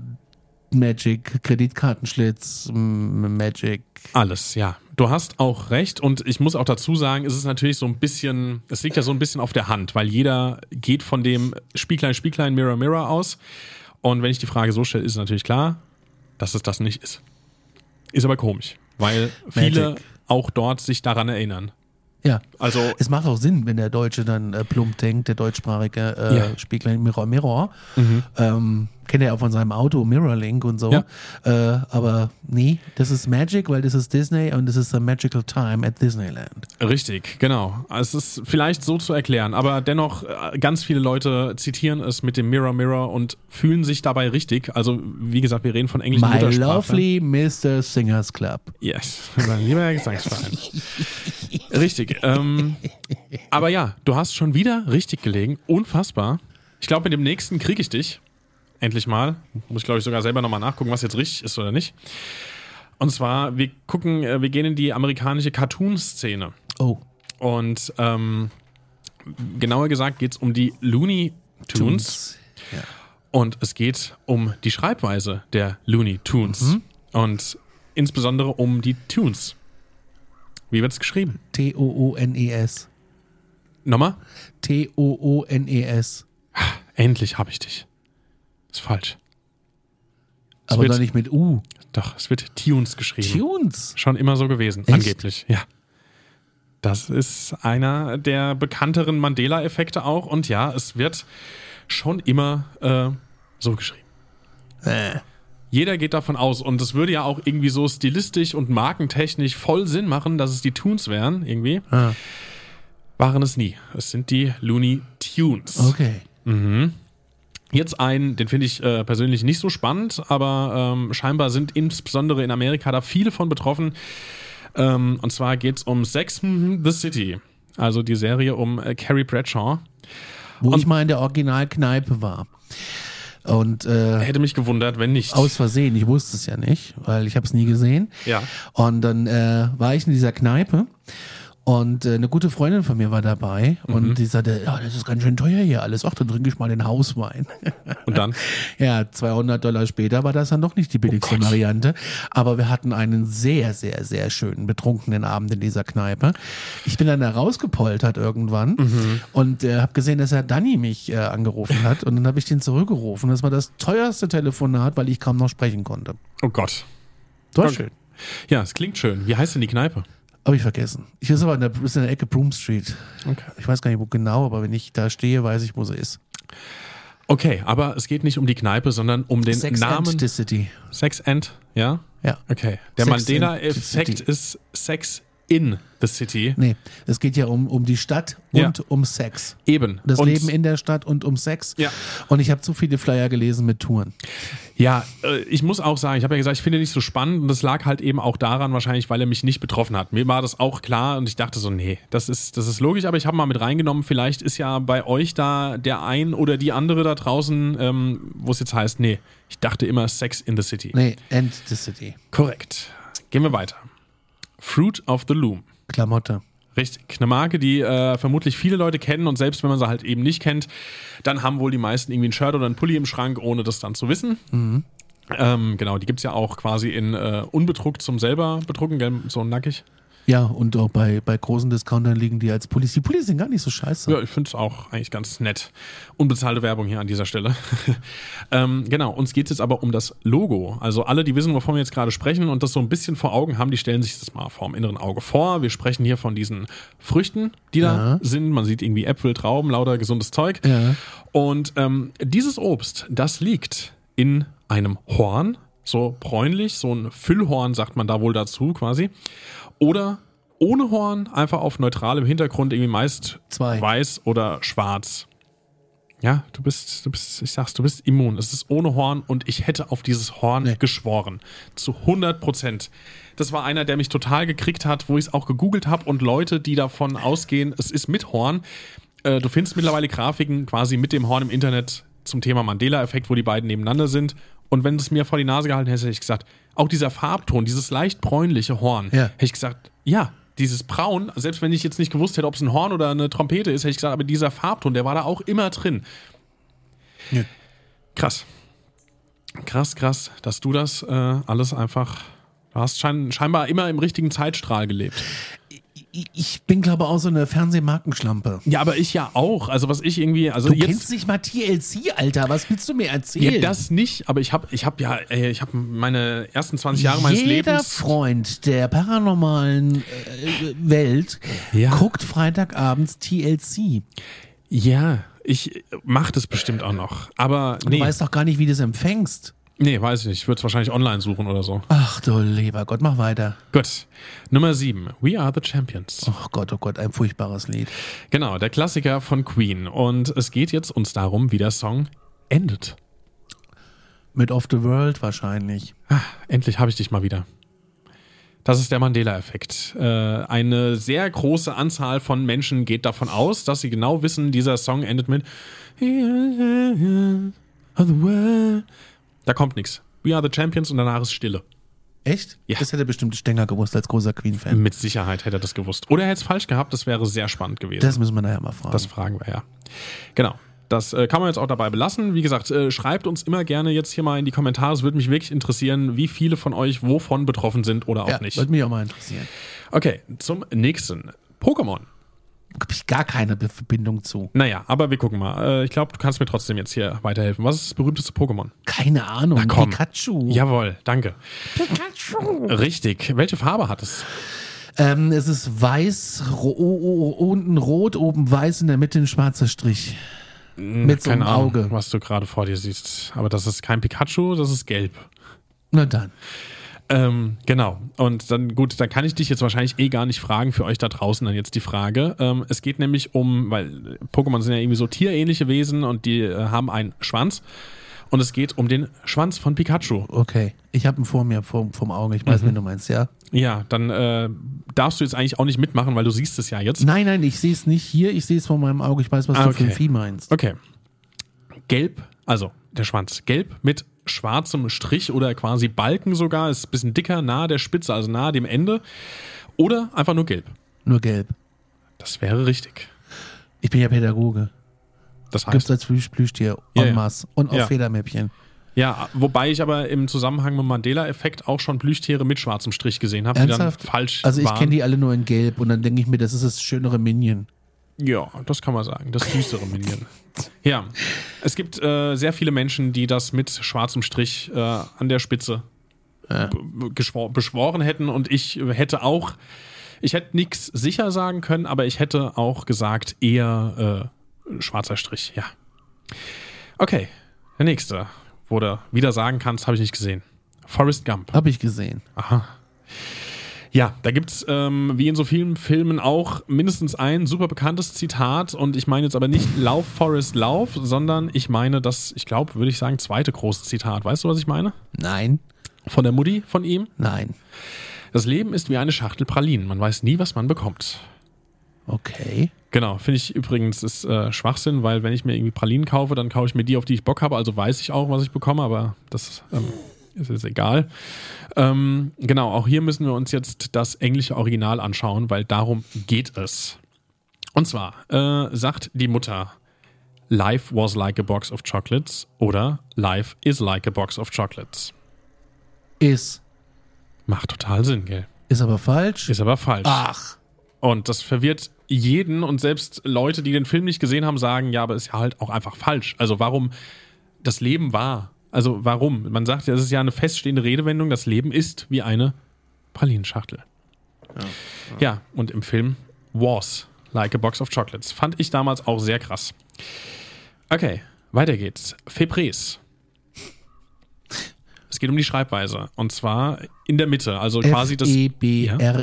[SPEAKER 2] Magic, Kreditkartenschlitz, Magic.
[SPEAKER 1] Alles, ja. Du hast auch recht und ich muss auch dazu sagen, es ist natürlich so ein bisschen, es liegt ja so ein bisschen auf der Hand, weil jeder geht von dem Spieglein, Spieglein, Mirror, Mirror aus. Und wenn ich die Frage so stelle, ist natürlich klar, dass es das nicht ist. Ist aber komisch, weil viele
[SPEAKER 2] Magic.
[SPEAKER 1] auch dort sich daran erinnern.
[SPEAKER 2] Ja.
[SPEAKER 1] Also,
[SPEAKER 2] Es macht auch Sinn, wenn der Deutsche dann äh, plump denkt, der deutschsprachige äh,
[SPEAKER 1] Ja. Mhm.
[SPEAKER 2] Spieglein Mirror Mirror. Ähm, kennt er ja auch von seinem Auto Mirrorlink und so.
[SPEAKER 1] Ja.
[SPEAKER 2] Äh, aber nee, das ist Magic, weil das ist Disney und das ist a magical time at Disneyland.
[SPEAKER 1] Richtig, genau. Es ist vielleicht so zu erklären, aber dennoch, äh, ganz viele Leute zitieren es mit dem Mirror Mirror und fühlen sich dabei richtig. Also, wie gesagt, wir reden von englischen
[SPEAKER 2] My lovely Mr. Singers Club.
[SPEAKER 1] Yes, mein lieber Gesangsverein. richtig. Ähm, aber ja, du hast schon wieder richtig gelegen. Unfassbar. Ich glaube, mit dem nächsten kriege ich dich. Endlich mal. Muss ich, glaube ich, sogar selber nochmal nachgucken, was jetzt richtig ist oder nicht. Und zwar, wir gucken, äh, wir gehen in die amerikanische Cartoon-Szene.
[SPEAKER 2] Oh.
[SPEAKER 1] Und ähm, genauer gesagt geht es um die Looney Tunes.
[SPEAKER 2] Ja.
[SPEAKER 1] Und es geht um die Schreibweise der Looney Tunes. Und insbesondere um die Tunes. Wie wird es geschrieben?
[SPEAKER 2] T-O-O-N-E-S.
[SPEAKER 1] Nochmal?
[SPEAKER 2] T-O-O-N-E-S.
[SPEAKER 1] Endlich habe ich dich. Ist falsch. Es
[SPEAKER 2] Aber doch nicht mit U.
[SPEAKER 1] Doch, es wird Tunes geschrieben.
[SPEAKER 2] Tunes.
[SPEAKER 1] Schon immer so gewesen,
[SPEAKER 2] Echt?
[SPEAKER 1] angeblich, ja. Das ist einer der bekannteren Mandela-Effekte auch. Und ja, es wird schon immer äh, so geschrieben.
[SPEAKER 2] Äh.
[SPEAKER 1] Jeder geht davon aus. Und es würde ja auch irgendwie so stilistisch und markentechnisch voll Sinn machen, dass es die Tunes wären, irgendwie.
[SPEAKER 2] Ah.
[SPEAKER 1] Waren es nie. Es sind die Looney Tunes.
[SPEAKER 2] Okay.
[SPEAKER 1] Jetzt einen, den finde ich äh, persönlich nicht so spannend, aber ähm, scheinbar sind insbesondere in Amerika da viele von betroffen. Ähm, und zwar geht es um Sex the City, also die Serie um äh, Carrie Bradshaw.
[SPEAKER 2] Wo ich mal in der Originalkneipe war. Und äh,
[SPEAKER 1] Hätte mich gewundert, wenn nicht.
[SPEAKER 2] aus Versehen, ich wusste es ja nicht, weil ich habe es nie gesehen.
[SPEAKER 1] Ja.
[SPEAKER 2] Und dann äh, war ich in dieser Kneipe und äh, eine gute Freundin von mir war dabei
[SPEAKER 1] Mhm.
[SPEAKER 2] und die sagte, ja, das ist ganz schön teuer hier alles. Ach, dann trinke ich mal den Hauswein.
[SPEAKER 1] Und dann?
[SPEAKER 2] ja, 200 Dollar später war das dann doch nicht die billigste
[SPEAKER 1] Oh.
[SPEAKER 2] Variante. Aber wir hatten einen sehr, sehr, sehr schönen betrunkenen Abend in dieser Kneipe. Ich bin dann da rausgepoltert irgendwann
[SPEAKER 1] Mhm.
[SPEAKER 2] und äh, habe gesehen, dass Herr Danny mich äh, angerufen hat und dann habe ich den zurückgerufen. Das war das teuerste Telefonat, weil ich kaum noch sprechen konnte.
[SPEAKER 1] Oh Gott.
[SPEAKER 2] Das war
[SPEAKER 1] Okay.
[SPEAKER 2] schön.
[SPEAKER 1] Ja, es klingt schön. Wie heißt denn die Kneipe?
[SPEAKER 2] Habe ich vergessen. Ich ist aber in der, ist in der Ecke Broom Street.
[SPEAKER 1] Okay.
[SPEAKER 2] Ich weiß gar nicht, wo genau, aber wenn ich da stehe, weiß ich, wo sie ist.
[SPEAKER 1] Okay, aber es geht nicht um die Kneipe, sondern um den
[SPEAKER 2] Sex
[SPEAKER 1] Namen.
[SPEAKER 2] and the City.
[SPEAKER 1] Sex and, ja?
[SPEAKER 2] Ja.
[SPEAKER 1] Okay. Der
[SPEAKER 2] Sex
[SPEAKER 1] Mandela-Effekt ist Sex in the City.
[SPEAKER 2] Nee, es geht ja um, um die Stadt
[SPEAKER 1] Ja.
[SPEAKER 2] und um Sex.
[SPEAKER 1] Eben.
[SPEAKER 2] Das
[SPEAKER 1] Und-
[SPEAKER 2] Leben in der Stadt und um Sex.
[SPEAKER 1] Ja.
[SPEAKER 2] Und ich habe zu viele Flyer gelesen mit Touren.
[SPEAKER 1] Ja, äh, ich muss auch sagen, ich habe ja gesagt, ich finde nicht so spannend und das lag halt eben auch daran wahrscheinlich, weil er mich nicht betroffen hat. Mir war das auch klar und ich dachte so, nee, das ist, das ist logisch, aber ich habe mal mit reingenommen, vielleicht ist ja bei euch da der ein oder die andere da draußen, ähm, wo es jetzt heißt, nee, ich dachte immer Sex in the City.
[SPEAKER 2] Nee, and the City.
[SPEAKER 1] Korrekt. Gehen wir weiter. Fruit of the Loom.
[SPEAKER 2] Klamotte.
[SPEAKER 1] Richtig. Eine Marke, die äh, vermutlich viele Leute kennen und selbst wenn man sie halt eben nicht kennt, dann haben wohl die meisten irgendwie ein Shirt oder ein Pulli im Schrank, ohne das dann zu wissen. Ähm, genau, die gibt's ja auch quasi in äh, unbedruckt zum selber bedrucken, gell? so nackig.
[SPEAKER 2] Ja, und auch bei, bei großen Discountern liegen die als Pullis. Die Pullis sind gar nicht so scheiße.
[SPEAKER 1] Ja, ich finde es auch eigentlich ganz nett. Unbezahlte Werbung hier an dieser Stelle. ähm, genau, uns geht es jetzt aber um das Logo. Also alle, die wissen, wovon wir jetzt gerade sprechen und das so ein bisschen vor Augen haben, die stellen sich das mal vor dem inneren Auge vor. Wir sprechen hier von diesen Früchten, die da
[SPEAKER 2] Ja.
[SPEAKER 1] sind. Man sieht irgendwie Äpfel, Trauben, lauter gesundes Zeug.
[SPEAKER 2] Ja.
[SPEAKER 1] Und ähm, dieses Obst, das liegt in einem Horn, so bräunlich, so ein Füllhorn sagt man da wohl dazu quasi. Oder ohne Horn, einfach auf neutralem Hintergrund, irgendwie meist
[SPEAKER 2] Zwei.
[SPEAKER 1] weiß oder schwarz. Ja, du bist, du bist, ich sag's, du bist immun. Es ist ohne Horn und ich hätte auf dieses Horn
[SPEAKER 2] Nee.
[SPEAKER 1] geschworen. Zu 100 Prozent. Das war einer, der mich total gekriegt hat, wo ich es auch gegoogelt habe und Leute, die davon ausgehen, es ist mit Horn. Äh, du findest mittlerweile Grafiken quasi mit dem Horn im Internet zum Thema Mandela-Effekt, wo die beiden nebeneinander sind. Und wenn du es mir vor die Nase gehalten hättest, hätte ich gesagt, auch dieser Farbton, dieses leicht bräunliche Horn,
[SPEAKER 2] Ja.
[SPEAKER 1] hätte ich gesagt, ja, dieses Braun, selbst wenn ich jetzt nicht gewusst hätte, ob es ein Horn oder eine Trompete ist, hätte ich gesagt, aber dieser Farbton, der war da auch immer drin.
[SPEAKER 2] Ja.
[SPEAKER 1] Krass. Krass, krass, dass du das äh, alles einfach. Du hast schein, scheinbar immer im richtigen Zeitstrahl gelebt.
[SPEAKER 2] Ich- bin, glaube ich, auch so eine Fernsehmarkenschlampe.
[SPEAKER 1] Ja, aber ich ja auch. Also was ich irgendwie, also
[SPEAKER 2] Du
[SPEAKER 1] jetzt.
[SPEAKER 2] kennst nicht mal TLC, Alter. Was willst du mir erzählen?
[SPEAKER 1] ja, das nicht, aber ich habe ich hab ja, ey, ich habe meine ersten 20 Jahre meines
[SPEAKER 2] Jeder
[SPEAKER 1] Lebens.
[SPEAKER 2] Freund der paranormalen äh, Welt
[SPEAKER 1] Ja.
[SPEAKER 2] guckt Freitagabends TLC.
[SPEAKER 1] Ja, ich mach das bestimmt auch noch. Aber
[SPEAKER 2] Du
[SPEAKER 1] nee,
[SPEAKER 2] weißt doch gar nicht, wie du es empfängst.
[SPEAKER 1] Nee, weiß ich nicht. Ich würde es wahrscheinlich online suchen oder so.
[SPEAKER 2] Ach du lieber Gott, mach weiter.
[SPEAKER 1] Gut. Nummer 7. We are the Champions.
[SPEAKER 2] Oh Gott, oh Gott, ein furchtbares Lied.
[SPEAKER 1] Genau, der Klassiker von Queen. Und es geht jetzt uns darum, wie der Song endet.
[SPEAKER 2] Mit Off the World wahrscheinlich.
[SPEAKER 1] Ah, endlich habe ich dich mal wieder. Das ist der Mandela-Effekt. Äh, eine sehr große Anzahl von Menschen geht davon aus, dass sie genau wissen, dieser Song endet mit Da kommt nichts. We are the Champions und danach ist Stille.
[SPEAKER 2] Echt?
[SPEAKER 1] Ja.
[SPEAKER 2] Das hätte bestimmt Stenger gewusst als großer Queen-Fan.
[SPEAKER 1] Mit Sicherheit hätte er das gewusst. Oder er hätte es falsch gehabt, das wäre sehr spannend gewesen.
[SPEAKER 2] Das müssen wir nachher mal fragen.
[SPEAKER 1] Das fragen wir ja. Genau. Das äh, kann man jetzt auch dabei belassen. Wie gesagt, äh, schreibt uns immer gerne jetzt hier mal in die Kommentare. Es würde mich wirklich interessieren, wie viele von euch wovon betroffen sind oder auch
[SPEAKER 2] ja,
[SPEAKER 1] nicht.
[SPEAKER 2] würde mich auch mal interessieren.
[SPEAKER 1] Okay, zum nächsten. Pokémon.
[SPEAKER 2] Habe ich gar keine Verbindung zu.
[SPEAKER 1] Naja, aber wir gucken mal. Äh, ich glaube, du kannst mir trotzdem jetzt hier weiterhelfen. Was ist das berühmteste Pokémon?
[SPEAKER 2] Keine Ahnung.
[SPEAKER 1] komm.
[SPEAKER 2] Pikachu.
[SPEAKER 1] Jawohl, danke.
[SPEAKER 2] Pikachu.
[SPEAKER 1] Richtig. Welche Farbe hat es?
[SPEAKER 2] Ähm, es ist weiß, ro unten rot, oben weiß, in der Mitte ein schwarzer Strich. Mit so einem
[SPEAKER 1] Keine Ahnung,
[SPEAKER 2] Auge.
[SPEAKER 1] was du gerade vor dir siehst. Aber das ist kein Pikachu, das ist gelb.
[SPEAKER 2] Na dann.
[SPEAKER 1] Ähm, genau. Und dann, gut, dann kann ich dich jetzt wahrscheinlich eh gar nicht fragen, für euch da draußen dann jetzt die Frage. Ähm, es geht nämlich um, weil Pokémon sind ja irgendwie so tierähnliche Wesen und die äh, haben einen Schwanz. Und es geht um den Schwanz von Pikachu.
[SPEAKER 2] Okay. Ich habe ihn vor mir, vor, vom Auge. Ich
[SPEAKER 1] Mhm.
[SPEAKER 2] weiß, wen du meinst, ja?
[SPEAKER 1] Ja, dann äh, darfst du jetzt eigentlich auch nicht mitmachen, weil du siehst es ja jetzt.
[SPEAKER 2] Nein, nein, ich sehe es nicht hier. Ich sehe es vor meinem Auge. Ich weiß, was
[SPEAKER 1] Ah,
[SPEAKER 2] du für ein. Vieh meinst.
[SPEAKER 1] Okay. Gelb, also der Schwanz. Gelb mit schwarzem Strich oder quasi Balken sogar. Ist ein bisschen dicker, nahe der Spitze, also nahe dem Ende. Oder einfach nur gelb.
[SPEAKER 2] Nur gelb.
[SPEAKER 1] Das wäre richtig.
[SPEAKER 2] Ich bin ja Pädagoge.
[SPEAKER 1] Das
[SPEAKER 2] Gibt's
[SPEAKER 1] heißt,
[SPEAKER 2] als Plüsch Plüschtier
[SPEAKER 1] Ja,
[SPEAKER 2] en
[SPEAKER 1] ja.
[SPEAKER 2] masse. Und auch
[SPEAKER 1] Ja.
[SPEAKER 2] Federmäppchen.
[SPEAKER 1] ja, wobei ich aber im Zusammenhang mit dem Mandela-Effekt auch schon Plüschtiere mit schwarzem Strich gesehen habe, die dann falsch
[SPEAKER 2] Also ich kenne die alle nur in gelb und dann denke ich mir, das ist das schönere Minion.
[SPEAKER 1] Ja, das kann man sagen. Das süßere Minion. Ja, es gibt äh, sehr viele Menschen, die das mit schwarzem Strich äh, an der Spitze
[SPEAKER 2] Ja.
[SPEAKER 1] geschwor beschworen hätten und ich hätte auch, ich hätte nichts sicher sagen können, aber ich hätte auch gesagt eher äh, schwarzer Strich, ja. Okay, der nächste, wo du wieder sagen kannst, habe ich nicht gesehen. Forrest Gump.
[SPEAKER 2] Habe ich gesehen.
[SPEAKER 1] Aha. Ja, da gibt's ähm, wie in so vielen Filmen auch mindestens ein super bekanntes Zitat und ich meine jetzt aber nicht Lauf, Forrest, Lauf, sondern ich meine das, ich glaube, würde ich sagen, zweite große Zitat. Weißt du, was ich meine?
[SPEAKER 2] Nein,
[SPEAKER 1] Von der Mutti, von ihm.
[SPEAKER 2] nein.
[SPEAKER 1] Das Leben ist wie eine Schachtel Pralinen. Man weiß nie, was man bekommt.
[SPEAKER 2] Okay.
[SPEAKER 1] Genau, finde ich übrigens ist äh, Schwachsinn, weil wenn ich mir irgendwie Pralinen kaufe, dann kaufe ich mir die, auf die ich Bock habe, also weiß ich auch, was ich bekomme, aber das ähm, ist jetzt egal. Ähm, genau, auch hier müssen wir uns jetzt das englische Original anschauen, weil darum geht es. Und zwar äh, sagt die Mutter, Life was like a box of chocolates oder Life is like a box of chocolates.
[SPEAKER 2] Ist.
[SPEAKER 1] Macht total Sinn, gell?
[SPEAKER 2] Ist aber falsch.
[SPEAKER 1] Ist aber falsch.
[SPEAKER 2] Ach.
[SPEAKER 1] Und das verwirrt jeden und selbst Leute, die den Film nicht gesehen haben, sagen, ja, aber ist ja halt auch einfach falsch. Also warum das Leben war? Also warum? Man sagt ja, es ist ja eine feststehende Redewendung, das Leben ist wie eine Pralinenschachtel. Ja, und im Film was like a box of chocolates. Fand ich damals auch sehr krass. Okay, weiter geht's. Febres. Es geht um die Schreibweise. Und zwar in der Mitte, also quasi das.
[SPEAKER 2] E F-E-B-R-E-E-Z-E.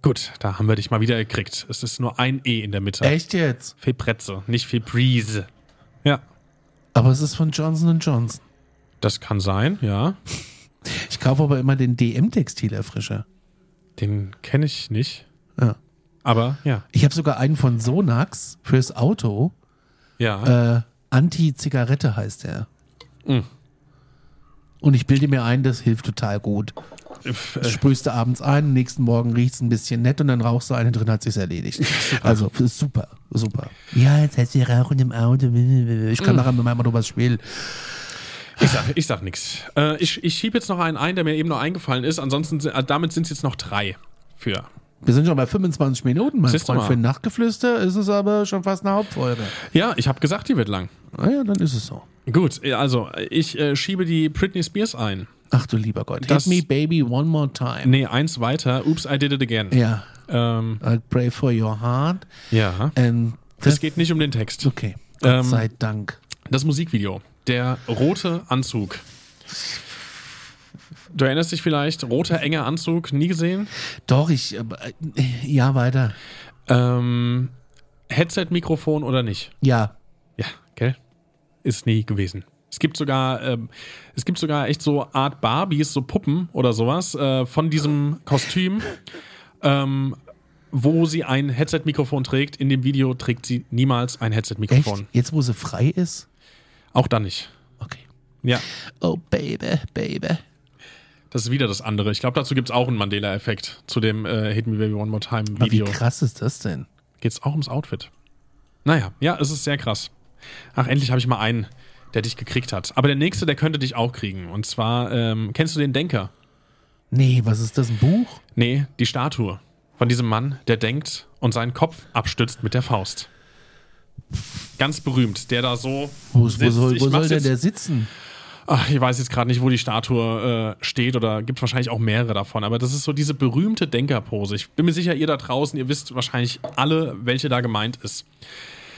[SPEAKER 1] Gut, da haben wir dich mal wieder gekriegt. Es ist nur ein E in der Mitte.
[SPEAKER 2] Echt jetzt?
[SPEAKER 1] Febreze, nicht Febreze. Ja,
[SPEAKER 2] Aber es ist von Johnson Johnson.
[SPEAKER 1] das kann sein, ja.
[SPEAKER 2] Ich kaufe aber immer den DM-Textilerfrischer.
[SPEAKER 1] Den kenne ich nicht.
[SPEAKER 2] Ja.
[SPEAKER 1] Aber ja.
[SPEAKER 2] Ich habe sogar einen von Sonax fürs Auto.
[SPEAKER 1] Ja.
[SPEAKER 2] Äh, Anti-Zigarette heißt der.
[SPEAKER 1] Mm.
[SPEAKER 2] Und ich bilde mir ein, das hilft total gut. Das sprühst du abends ein, nächsten Morgen riecht es ein bisschen nett und dann rauchst du eine drin, hat sich's erledigt. Also, super, super. Ja, jetzt heißt ihr Rauchen im Auto. Ich kann nachher mit meinem Auto was spielen.
[SPEAKER 1] Ich sag, ich sag nix. Äh, ich ich schiebe jetzt noch einen ein, der mir eben noch eingefallen ist. Ansonsten, sind- äh, damit sind es jetzt noch drei für.
[SPEAKER 2] Wir sind schon bei 25 Minuten, mein
[SPEAKER 1] Siehst
[SPEAKER 2] Freund.
[SPEAKER 1] mal.
[SPEAKER 2] Für ein Nachtgeflüster ist es aber schon fast eine Hauptfolge.
[SPEAKER 1] Ja, ich habe gesagt, die wird lang.
[SPEAKER 2] Naja, dann ist es so.
[SPEAKER 1] Gut, also ich äh, schiebe die Britney Spears ein.
[SPEAKER 2] Ach du lieber Gott.
[SPEAKER 1] Das-
[SPEAKER 2] Hit me, baby, one more time.
[SPEAKER 1] Nee, eins weiter. Oops, I did it again.
[SPEAKER 2] Ja.
[SPEAKER 1] Ähm,
[SPEAKER 2] I pray for your heart.
[SPEAKER 1] ja.
[SPEAKER 2] And
[SPEAKER 1] Es geht nicht um den Text.
[SPEAKER 2] Okay. Gott
[SPEAKER 1] Ähm,
[SPEAKER 2] sei Dank.
[SPEAKER 1] Das Musikvideo. Der rote Anzug. Du erinnerst dich vielleicht, roter, enger Anzug, nie gesehen?
[SPEAKER 2] Doch, ich. Äh, ja, weiter.
[SPEAKER 1] Ähm, Headset-Mikrofon oder nicht?
[SPEAKER 2] Ja.
[SPEAKER 1] Ja, gell? Ist nie gewesen. Es gibt sogar, ähm, es gibt sogar echt so Art Barbies, so Puppen oder sowas äh, von diesem Kostüm, ähm, wo sie ein Headset-Mikrofon trägt. In dem Video trägt sie niemals ein? Headset-Mikrofon.
[SPEAKER 2] Jetzt, wo sie frei ist?
[SPEAKER 1] Auch dann nicht.
[SPEAKER 2] Okay.
[SPEAKER 1] Ja,
[SPEAKER 2] Oh, Baby, Baby.
[SPEAKER 1] das ist wieder das andere. Ich glaube, dazu gibt es auch einen Mandela-Effekt zu dem äh, Hit Me Baby One More Time
[SPEAKER 2] Aber wie
[SPEAKER 1] Video.
[SPEAKER 2] krass ist das denn?
[SPEAKER 1] Geht es auch ums Outfit. Naja, ja, es ist sehr krass. Ach, endlich habe ich mal einen, der dich gekriegt hat. Aber der nächste, der könnte dich auch kriegen. Und zwar, ähm, kennst du den Denker?
[SPEAKER 2] Nee, was ist das, ein Buch?
[SPEAKER 1] Nee, die Statue von diesem Mann, der denkt und seinen Kopf abstützt mit der Faust. Ganz berühmt, der da so.
[SPEAKER 2] Wo, wo
[SPEAKER 1] sitzt.
[SPEAKER 2] soll, wo soll
[SPEAKER 1] mach's
[SPEAKER 2] denn
[SPEAKER 1] jetzt-
[SPEAKER 2] der sitzen?
[SPEAKER 1] Ach, ich weiß jetzt gerade nicht, wo die Statue äh, steht oder gibt wahrscheinlich auch mehrere davon, aber das ist so diese berühmte Denkerpose. Ich bin mir sicher, ihr da draußen, ihr wisst wahrscheinlich alle, welche da gemeint ist.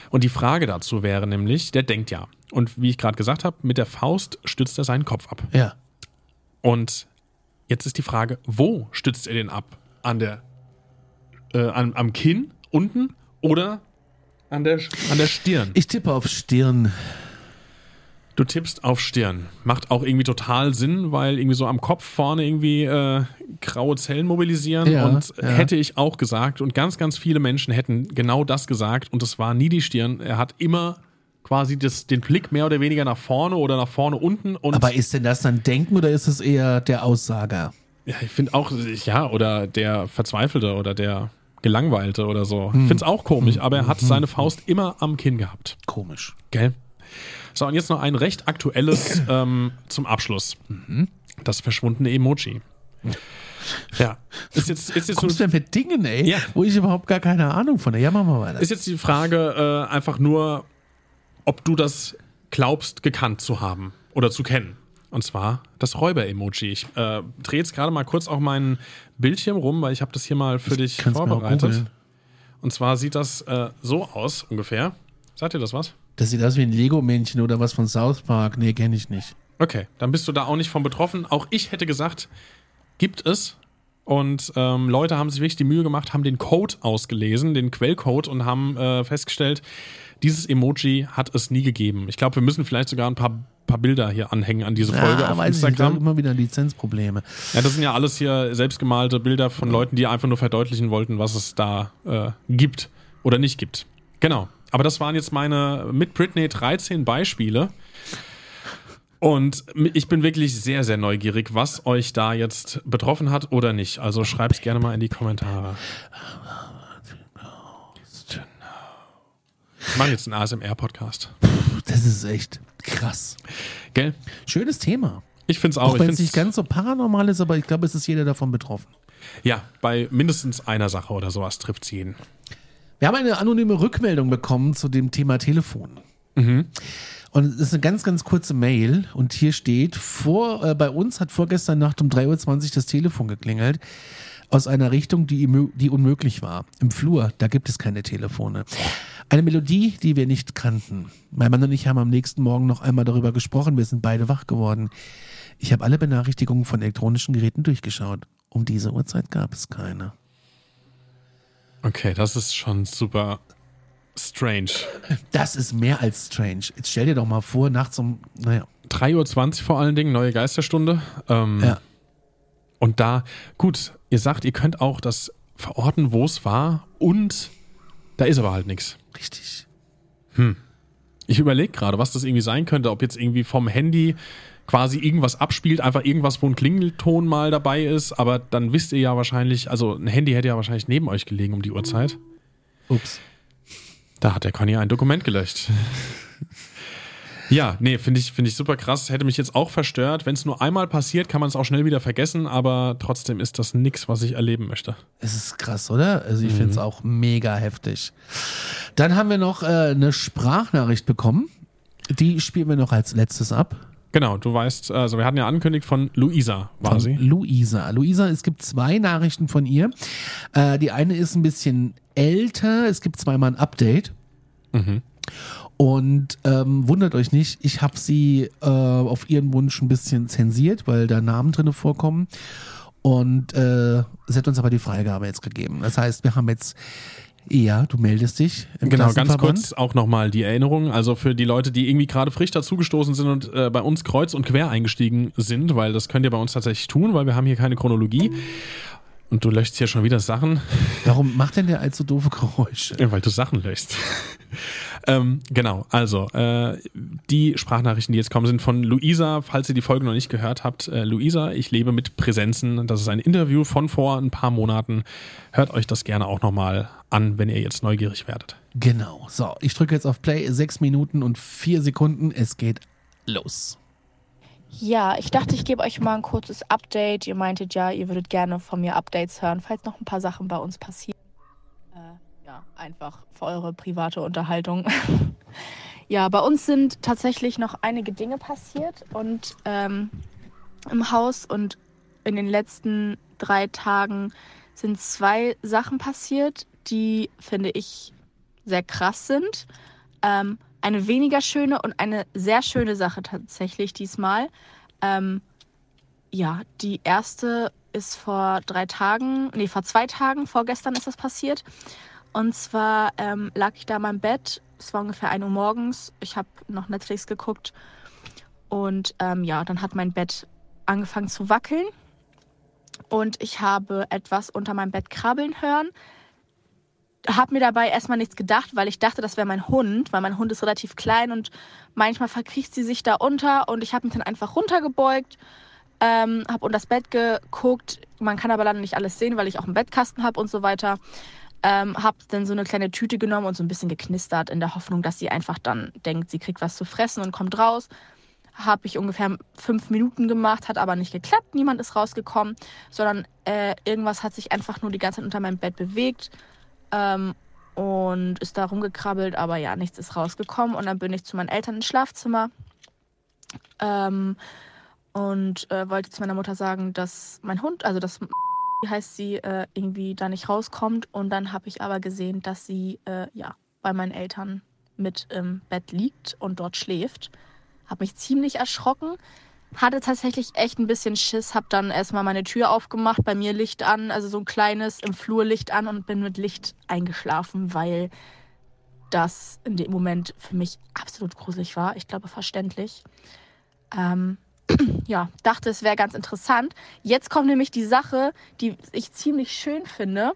[SPEAKER 1] Und die Frage dazu wäre nämlich, der denkt ja. Und wie ich gerade gesagt habe, mit der Faust stützt er seinen Kopf ab.
[SPEAKER 2] Ja.
[SPEAKER 1] Und jetzt ist die Frage, wo stützt er den ab? An der, äh, am, am Kinn unten oder an der, an der Stirn?
[SPEAKER 2] Ich tippe auf Stirn.
[SPEAKER 1] Du tippst auf Stirn. Macht auch irgendwie total Sinn, weil irgendwie so am Kopf vorne irgendwie äh, graue Zellen mobilisieren.
[SPEAKER 2] Ja,
[SPEAKER 1] und
[SPEAKER 2] ja.
[SPEAKER 1] hätte ich auch gesagt. Und ganz, ganz viele Menschen hätten genau das gesagt. Und es war nie die Stirn. Er hat immer quasi das, den Blick mehr oder weniger nach vorne oder nach vorne unten.
[SPEAKER 2] Aber ist denn das dann Denken oder ist es eher der Aussager?
[SPEAKER 1] ja, ich finde auch, ja, oder der Verzweifelte oder der Gelangweilte oder so.
[SPEAKER 2] Hm.
[SPEAKER 1] Ich finde es auch komisch, aber er hat seine Faust immer am Kinn gehabt.
[SPEAKER 2] Komisch.
[SPEAKER 1] Gell? So, und jetzt noch ein recht aktuelles ähm, zum Abschluss. Das verschwundene Emoji. Ja. Ist jetzt, ist jetzt,
[SPEAKER 2] Kommst du denn mit Dingen, ey,
[SPEAKER 1] Ja.
[SPEAKER 2] wo ich überhaupt gar keine Ahnung von habe? Ja, machen wir weiter.
[SPEAKER 1] ist jetzt die Frage äh, einfach nur, ob du das glaubst, gekannt zu haben oder zu kennen. Und zwar das Räuber-Emoji. Ich äh, drehe jetzt gerade mal kurz auch mein Bildschirm rum, weil ich habe das hier mal für dich
[SPEAKER 2] mir auch
[SPEAKER 1] vorbereitet. Und zwar sieht das äh, so aus ungefähr. Sagt ihr das was?
[SPEAKER 2] Das sieht aus wie ein Lego-Männchen oder was von South Park. Nee, kenne ich nicht.
[SPEAKER 1] Okay, dann bist du da auch nicht von betroffen. Auch ich hätte gesagt, gibt es. Und ähm, Leute haben sich wirklich die Mühe gemacht, haben den Code ausgelesen, den Quellcode und haben äh, festgestellt, dieses Emoji hat es nie gegeben. Ich glaube, wir müssen vielleicht sogar ein paar, paar Bilder hier anhängen an diese Folge
[SPEAKER 2] ah,
[SPEAKER 1] auf
[SPEAKER 2] weiß ich nicht, da
[SPEAKER 1] Instagram.
[SPEAKER 2] immer wieder Lizenzprobleme.
[SPEAKER 1] Ja, das sind ja alles hier selbstgemalte Bilder von Leuten, die einfach nur verdeutlichen wollten, was es da äh, gibt oder nicht gibt. Genau. Aber das waren jetzt meine mit Britney 13 Beispiele. Und ich bin wirklich sehr, sehr neugierig, was euch da jetzt betroffen hat oder nicht. Also schreibt es gerne mal in die Kommentare. Ich mache jetzt einen ASMR-Podcast.
[SPEAKER 2] Das ist echt krass.
[SPEAKER 1] Gell?
[SPEAKER 2] Schönes Thema.
[SPEAKER 1] Ich finde es auch.
[SPEAKER 2] Auch wenn es nicht ganz so paranormal ist, aber ich glaube, es ist jeder davon betroffen.
[SPEAKER 1] ja, bei mindestens einer Sache oder sowas trifft es jeden.
[SPEAKER 2] Wir haben eine anonyme Rückmeldung bekommen zu dem Thema Telefon. Und es ist eine ganz, ganz kurze Mail und hier steht, vor, äh, bei uns hat vorgestern Nacht um 3.20 Uhr das Telefon geklingelt aus einer Richtung, die, die unmöglich war. Im Flur, da gibt es keine Telefone. Eine Melodie, die wir nicht kannten. Mein Mann und ich haben am nächsten Morgen noch einmal darüber gesprochen. Wir sind beide wach geworden. Ich habe alle Benachrichtigungen von elektronischen Geräten durchgeschaut. Um diese Uhrzeit gab es keine.
[SPEAKER 1] Okay, das ist schon super strange.
[SPEAKER 2] Das ist mehr als strange. Jetzt stell dir doch mal vor, nachts um, naja.
[SPEAKER 1] 3.20 Uhr vor allen Dingen, neue Geisterstunde. Ähm,
[SPEAKER 2] Ja.
[SPEAKER 1] Und da, gut, ihr sagt, ihr könnt auch das verorten, wo es war und da ist aber halt nichts.
[SPEAKER 2] Richtig.
[SPEAKER 1] Ich überlege gerade, was das irgendwie sein könnte, ob jetzt irgendwie vom Handy quasi irgendwas abspielt, einfach irgendwas, wo ein Klingelton mal dabei ist, aber dann wisst ihr ja wahrscheinlich, also ein Handy hätte ja wahrscheinlich neben euch gelegen um die Uhrzeit.
[SPEAKER 2] Ups.
[SPEAKER 1] Da hat der Conny ein Dokument gelöscht. Ja, nee, finde ich, finde ich super krass. Hätte mich jetzt auch verstört. Wenn es nur einmal passiert, kann man es auch schnell wieder vergessen, aber trotzdem ist das nichts, was ich erleben möchte.
[SPEAKER 2] Es ist krass, oder? Also ich finde es auch mega heftig. Dann haben wir noch äh, eine Sprachnachricht bekommen. Die spielen wir noch als letztes ab.
[SPEAKER 1] Genau, du weißt, also wir hatten ja angekündigt von Luisa, war
[SPEAKER 2] Von
[SPEAKER 1] sie.
[SPEAKER 2] Luisa. Luisa, es gibt zwei Nachrichten von ihr. Äh, die eine ist ein bisschen älter. Es gibt zweimal ein Update. Und ähm, wundert euch nicht, ich habe sie äh, auf ihren Wunsch ein bisschen zensiert, weil da Namen drinne vorkommen. Und äh, sie hat uns aber die Freigabe jetzt gegeben. Das heißt, wir haben jetzt, ja, du meldest dich
[SPEAKER 1] Genau, ganz kurz auch nochmal die Erinnerung. Also für die Leute, die irgendwie gerade frisch dazugestoßen sind und äh, bei uns kreuz und quer eingestiegen sind, weil das könnt ihr bei uns tatsächlich tun, weil wir haben hier keine Chronologie. Und du löscht hier schon wieder Sachen.
[SPEAKER 2] Warum macht denn der allzu doofe Geräusche?
[SPEAKER 1] Ja, weil du Sachen löschst. Ähm, genau, also äh, die Sprachnachrichten, die jetzt kommen, sind von Luisa. Falls ihr die Folge noch nicht gehört habt, äh, Luisa, ich lebe mit Präsenzen. Das ist ein Interview von vor ein paar Monaten. Hört euch das gerne auch nochmal an, wenn ihr jetzt neugierig werdet.
[SPEAKER 2] Genau. So, ich drücke jetzt auf Play. Sechs Minuten und vier Sekunden. Es geht los.
[SPEAKER 3] Ja, ich dachte, ich gebe euch mal ein kurzes Update. Ihr meintet ja, ihr würdet gerne von mir Updates hören, falls noch ein paar Sachen bei uns passieren. Ja, einfach für eure private Unterhaltung. ja, bei uns sind tatsächlich noch einige Dinge passiert und ähm, im Haus und in den letzten drei Tagen sind zwei Sachen passiert, die finde ich sehr krass sind. Ähm, eine weniger schöne und eine sehr schöne Sache tatsächlich diesmal. Ähm, ja, die erste ist vor drei Tagen, nee, vor zwei Tagen, vorgestern ist das passiert. Und zwar ähm, lag ich da in meinem Bett, es war ungefähr 1 Uhr morgens, ich habe noch Netflix geguckt. Und ähm, ja, dann hat mein Bett angefangen zu wackeln. Und ich habe etwas unter meinem Bett krabbeln hören. Habe mir dabei erstmal nichts gedacht, weil ich dachte, das wäre mein Hund, weil mein Hund ist relativ klein und manchmal verkriecht sie sich da unter. Und ich habe mich dann einfach runtergebeugt, ähm, habe unter das Bett geguckt. Man kann aber leider nicht alles sehen, weil ich auch einen Bettkasten habe und so weiter. Ähm, habe dann so eine kleine Tüte genommen und so ein bisschen geknistert in der Hoffnung, dass sie einfach dann denkt, sie kriegt was zu fressen und kommt raus. Habe ich ungefähr fünf Minuten gemacht, hat aber nicht geklappt. Niemand ist rausgekommen, sondern äh, irgendwas hat sich einfach nur die ganze Zeit unter meinem Bett bewegt ähm, und ist da rumgekrabbelt, aber ja, nichts ist rausgekommen. Und dann bin ich zu meinen Eltern ins Schlafzimmer ähm, und äh, wollte zu meiner Mutter sagen, dass mein Hund, also das heißt sie, äh, irgendwie da nicht rauskommt. Und dann habe ich aber gesehen, dass sie äh, ja bei meinen Eltern mit im Bett liegt und dort schläft. Habe mich ziemlich erschrocken, hatte tatsächlich echt ein bisschen Schiss, habe dann erstmal meine Tür aufgemacht, bei mir Licht an, also so ein kleines im Flur Licht an und bin mit Licht eingeschlafen, weil das in dem Moment für mich absolut gruselig war. Ich glaube verständlich. Ähm, ja, dachte, es wäre ganz interessant. Jetzt kommt nämlich die Sache, die ich ziemlich schön finde.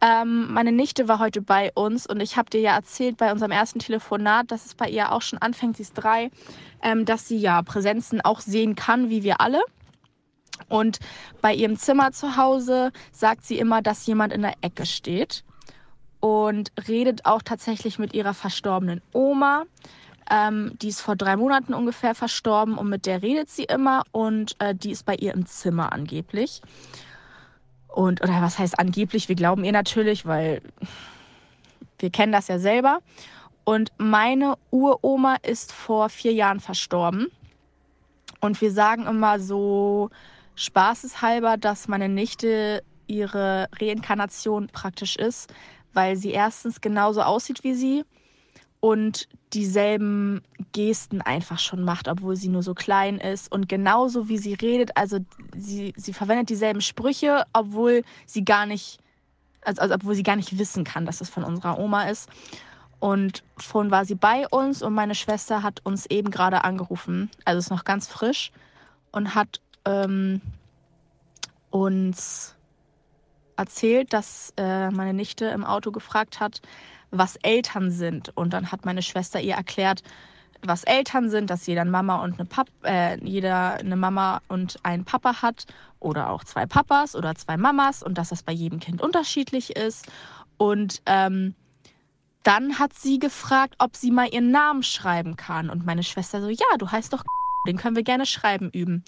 [SPEAKER 3] Ähm, meine Nichte war heute bei uns und ich habe dir ja erzählt bei unserem ersten Telefonat, dass es bei ihr auch schon anfängt, sie ist drei, ähm, dass sie ja Präsenzen auch sehen kann, wie wir alle. Und bei ihrem Zimmer zu Hause sagt sie immer, dass jemand in der Ecke steht und redet auch tatsächlich mit ihrer verstorbenen Oma. Ähm, die ist vor drei Monaten ungefähr verstorben und mit der redet sie immer und äh, die ist bei ihr im Zimmer angeblich. Und, oder was heißt angeblich? Wir glauben ihr natürlich, weil wir kennen das ja selber. Und meine Uroma ist vor vier Jahren verstorben. Und wir sagen immer so spaßeshalber, dass meine Nichte ihre Reinkarnation praktisch ist, weil sie erstens genauso aussieht wie sie und dieselben Gesten einfach schon macht, obwohl sie nur so klein ist und genauso wie sie redet, also sie, sie verwendet dieselben Sprüche, obwohl sie gar nicht, also, also obwohl sie gar nicht wissen kann, dass es von unserer Oma ist. Und vorhin war sie bei uns und meine Schwester hat uns eben gerade angerufen, also ist noch ganz frisch und hat ähm, uns erzählt, dass äh, meine Nichte im Auto gefragt hat, was Eltern sind. Und dann hat meine Schwester ihr erklärt, was Eltern sind, dass jeder Mama und eine Pap äh, jeder eine Mama und einen Papa hat oder auch zwei Papas oder zwei Mamas und dass das bei jedem Kind unterschiedlich ist. Und ähm, dann hat sie gefragt, ob sie mal ihren Namen schreiben kann. Und meine Schwester so, ja, du heißt doch, den können wir gerne schreiben üben.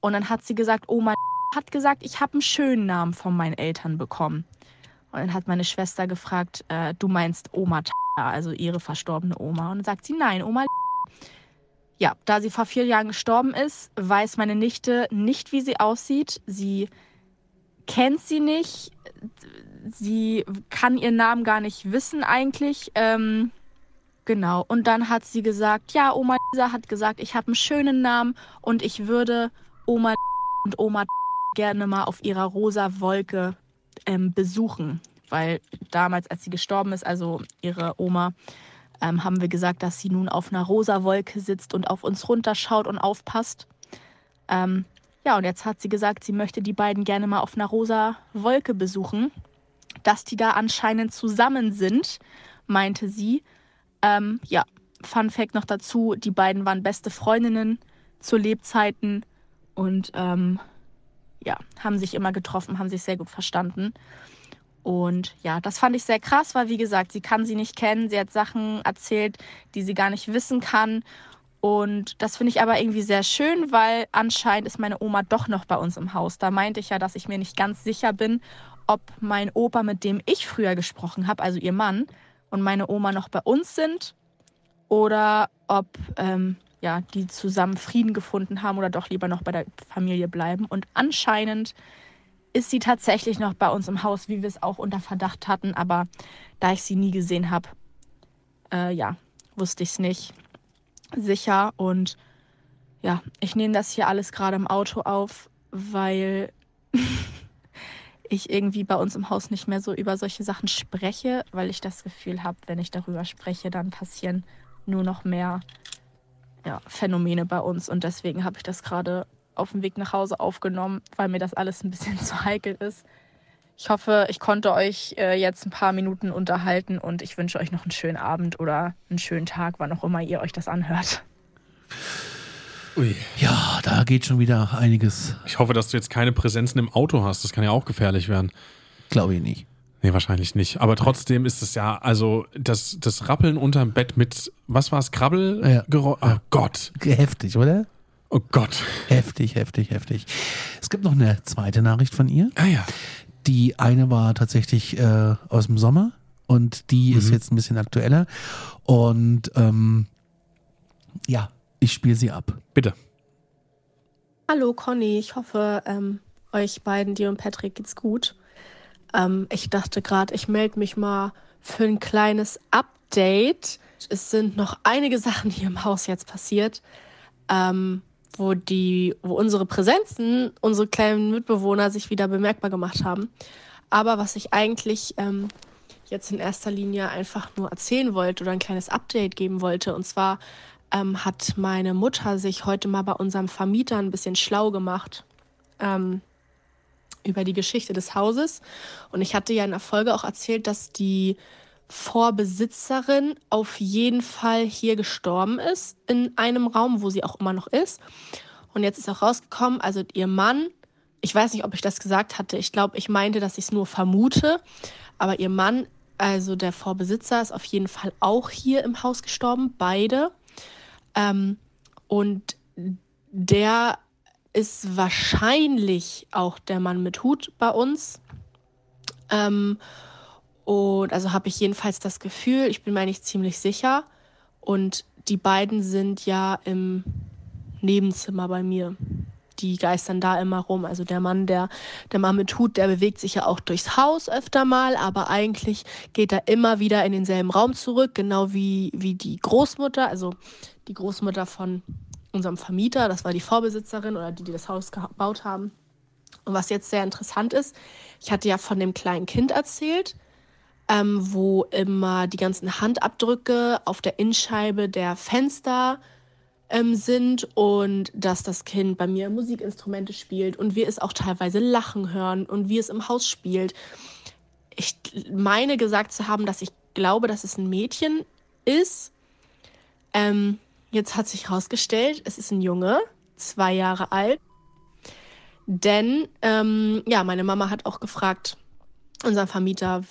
[SPEAKER 3] Und dann hat sie gesagt, Oma hat gesagt, ich habe einen schönen Namen von meinen Eltern bekommen. Und dann hat meine Schwester gefragt, äh, du meinst Oma, also ihre verstorbene Oma. Und dann sagt sie, nein, Oma. Ja, da sie vor vier Jahren gestorben ist, weiß meine Nichte nicht, wie sie aussieht. Sie kennt sie nicht. Sie kann ihren Namen gar nicht wissen eigentlich. Ähm, genau. Und dann hat sie gesagt, ja, Oma Lisa hat gesagt, ich habe einen schönen Namen und ich würde Oma und Oma gerne mal auf ihrer rosa Wolke ähm, besuchen. Weil damals, als sie gestorben ist, also ihre Oma, ähm, haben wir gesagt, dass sie nun auf einer rosa Wolke sitzt und auf uns runterschaut und aufpasst. Ähm, ja, und jetzt hat sie gesagt, sie möchte die beiden gerne mal auf einer rosa Wolke besuchen. Dass die da anscheinend zusammen sind, meinte sie. Ähm, ja, Fun Fact noch dazu: Die beiden waren beste Freundinnen zu Lebzeiten und ähm, ja, haben sich immer getroffen, haben sich sehr gut verstanden. Und ja, das fand ich sehr krass, weil wie gesagt, sie kann sie nicht kennen. Sie hat Sachen erzählt, die sie gar nicht wissen kann. Und das finde ich aber irgendwie sehr schön, weil anscheinend ist meine Oma doch noch bei uns im Haus. Da meinte ich ja, dass ich mir nicht ganz sicher bin, ob mein Opa, mit dem ich früher gesprochen habe, also ihr Mann, und meine Oma noch bei uns sind oder ob ähm, ja, die zusammen Frieden gefunden haben oder doch lieber noch bei der Familie bleiben. Und anscheinend ist sie tatsächlich noch bei uns im Haus, wie wir es auch unter Verdacht hatten. Aber da ich sie nie gesehen habe, äh, ja, wusste ich es nicht sicher. Und ja, ich nehme das hier alles gerade im Auto auf, weil ich irgendwie bei uns im Haus nicht mehr so über solche Sachen spreche, weil ich das Gefühl habe, wenn ich darüber spreche, dann passieren nur noch mehr ja, Phänomene bei uns. Und deswegen habe ich das gerade auf dem Weg nach Hause aufgenommen, weil mir das alles ein bisschen zu heikel ist. Ich hoffe, ich konnte euch äh, jetzt ein paar Minuten unterhalten und ich wünsche euch noch einen schönen Abend oder einen schönen Tag, wann auch immer ihr euch das anhört.
[SPEAKER 2] Ui. Ja, da geht schon wieder einiges.
[SPEAKER 1] Ich hoffe, dass du jetzt keine Präsenzen im Auto hast. Das kann ja auch gefährlich werden.
[SPEAKER 2] Glaube ich nicht.
[SPEAKER 1] Nee, wahrscheinlich nicht. Aber trotzdem ist es ja, also das, das Rappeln unterm Bett mit, was war es, Krabbel?
[SPEAKER 2] Ja.
[SPEAKER 1] Oh Gott.
[SPEAKER 2] Heftig, oder?
[SPEAKER 1] Oh Gott.
[SPEAKER 2] Heftig, heftig, heftig. Es gibt noch eine zweite Nachricht von ihr.
[SPEAKER 1] Ah ja.
[SPEAKER 2] Die eine war tatsächlich äh, aus dem Sommer und die ist jetzt ein bisschen aktueller. Und ähm, ja, ich spiele sie ab.
[SPEAKER 1] Bitte.
[SPEAKER 4] Hallo Conny, ich hoffe, ähm, euch beiden, dir und Patrick, geht's gut. Ähm, ich dachte gerade, ich melde mich mal für ein kleines Update. Es sind noch einige Sachen hier im Haus jetzt passiert, ähm, wo, die, wo unsere Präsenzen, unsere kleinen Mitbewohner sich wieder bemerkbar gemacht haben. Aber was ich eigentlich ähm, jetzt in erster Linie einfach nur erzählen wollte oder ein kleines Update geben wollte, und zwar ähm, hat meine Mutter sich heute mal bei unserem Vermieter ein bisschen schlau gemacht ähm, über die Geschichte des Hauses. Und ich hatte ja in der Folge auch erzählt, dass die Vorbesitzerin auf jeden Fall hier gestorben ist, in einem Raum, wo sie auch immer noch ist. Und jetzt ist auch rausgekommen, also ihr Mann, ich weiß nicht, ob ich das gesagt hatte, ich glaube, ich meinte, dass ich es nur vermute, aber ihr Mann, also der Vorbesitzer, ist auf jeden Fall auch hier im Haus gestorben, beide. Ähm, und der ist wahrscheinlich auch der Mann mit Hut bei uns. Ähm, und also habe ich jedenfalls das Gefühl, ich bin mir nicht ziemlich sicher. Und die beiden sind ja im Nebenzimmer bei mir. Die geistern da immer rum. Also der Mann, der, der Mann mit Hut, der bewegt sich ja auch durchs Haus öfter mal, aber eigentlich geht er immer wieder in denselben Raum zurück, genau wie, wie die Großmutter, also die Großmutter von unserem Vermieter, das war die Vorbesitzerin oder die, die das Haus gebaut haben. Und was jetzt sehr interessant ist, ich hatte ja von dem kleinen Kind erzählt, ähm, wo immer die ganzen Handabdrücke auf der Innenscheibe der Fenster ähm, sind und dass das Kind bei mir Musikinstrumente spielt und wir es auch teilweise lachen hören und wie es im Haus spielt. Ich meine gesagt zu haben, dass ich glaube, dass es ein Mädchen ist. Ähm, jetzt hat sich herausgestellt, es ist ein Junge, zwei Jahre alt. Denn, ähm, ja, meine Mama hat auch gefragt, unserem Vermieter,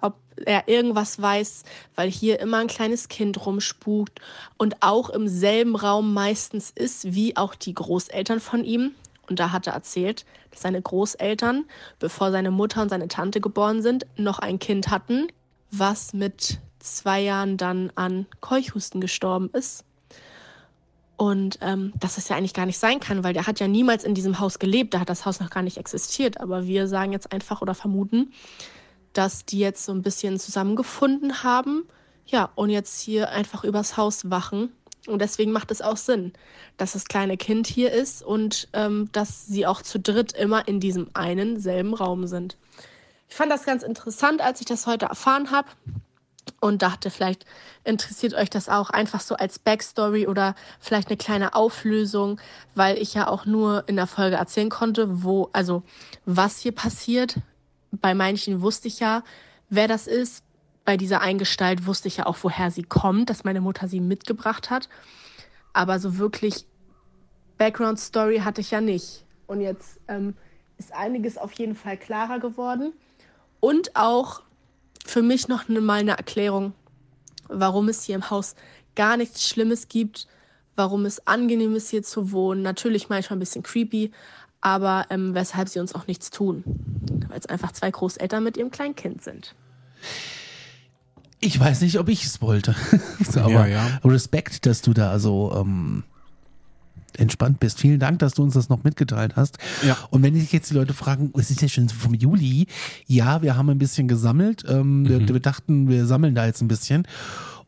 [SPEAKER 4] ob er irgendwas weiß, weil hier immer ein kleines Kind rumspukt und auch im selben Raum meistens ist wie auch die Großeltern von ihm. Und da hat er erzählt, dass seine Großeltern, bevor seine Mutter und seine Tante geboren sind, noch ein Kind hatten, was mit zwei Jahren dann an Keuchhusten gestorben ist. Und ähm, dass es ja eigentlich gar nicht sein kann, weil der hat ja niemals in diesem Haus gelebt, da hat das Haus noch gar nicht existiert. Aber wir sagen jetzt einfach oder vermuten, dass die jetzt so ein bisschen zusammengefunden haben, ja, und jetzt hier einfach übers Haus wachen. Und deswegen macht es auch Sinn, dass das kleine Kind hier ist und ähm, dass sie auch zu dritt immer in diesem einen selben Raum sind. Ich fand das ganz interessant, als ich das heute erfahren habe und dachte, vielleicht interessiert euch das auch einfach so als Backstory oder vielleicht eine kleine Auflösung, weil ich ja auch nur in der Folge erzählen konnte, wo, also was hier passiert. Bei manchen wusste ich ja, wer das ist. Bei dieser Eingestalt wusste ich ja auch, woher sie kommt, dass meine Mutter sie mitgebracht hat. Aber so wirklich Background Story hatte ich ja nicht. Und jetzt ähm, ist einiges auf jeden Fall klarer geworden. Und auch für mich noch mal eine Erklärung, warum es hier im Haus gar nichts Schlimmes gibt, warum es angenehm ist, hier zu wohnen. Natürlich manchmal ein bisschen creepy, aber ähm, weshalb sie uns auch nichts tun. Weil es einfach zwei Großeltern mit ihrem kleinen Kind sind.
[SPEAKER 2] Ich weiß nicht, ob ich es wollte. aber ja, ja. Respekt, dass du da so ähm, entspannt bist. Vielen Dank, dass du uns das noch mitgeteilt hast. Ja. Und wenn sich jetzt die Leute fragen, es ist ja schon vom Juli, ja, wir haben ein bisschen gesammelt. Ähm, mhm. wir, wir dachten, wir sammeln da jetzt ein bisschen.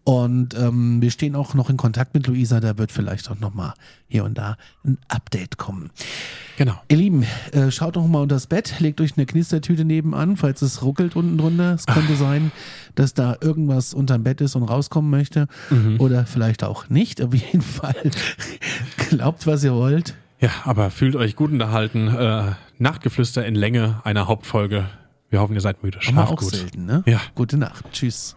[SPEAKER 2] Und ähm, wir stehen auch noch in Kontakt mit Luisa, da wird vielleicht auch noch mal hier und da ein Update kommen. Genau. Ihr Lieben, äh, schaut doch mal unter das Bett, legt euch eine Knistertüte nebenan, falls es ruckelt unten drunter. Es könnte Ach. sein, dass da irgendwas unterm Bett ist und rauskommen möchte. Mhm. Oder vielleicht auch nicht. Auf jeden Fall glaubt, was ihr wollt.
[SPEAKER 1] Ja, aber fühlt euch gut unterhalten. Äh, Nachtgeflüster in Länge einer Hauptfolge. Wir hoffen, ihr seid müde.
[SPEAKER 2] Schlaft auch gut. Selten, ne? Ja. Gute Nacht. Tschüss.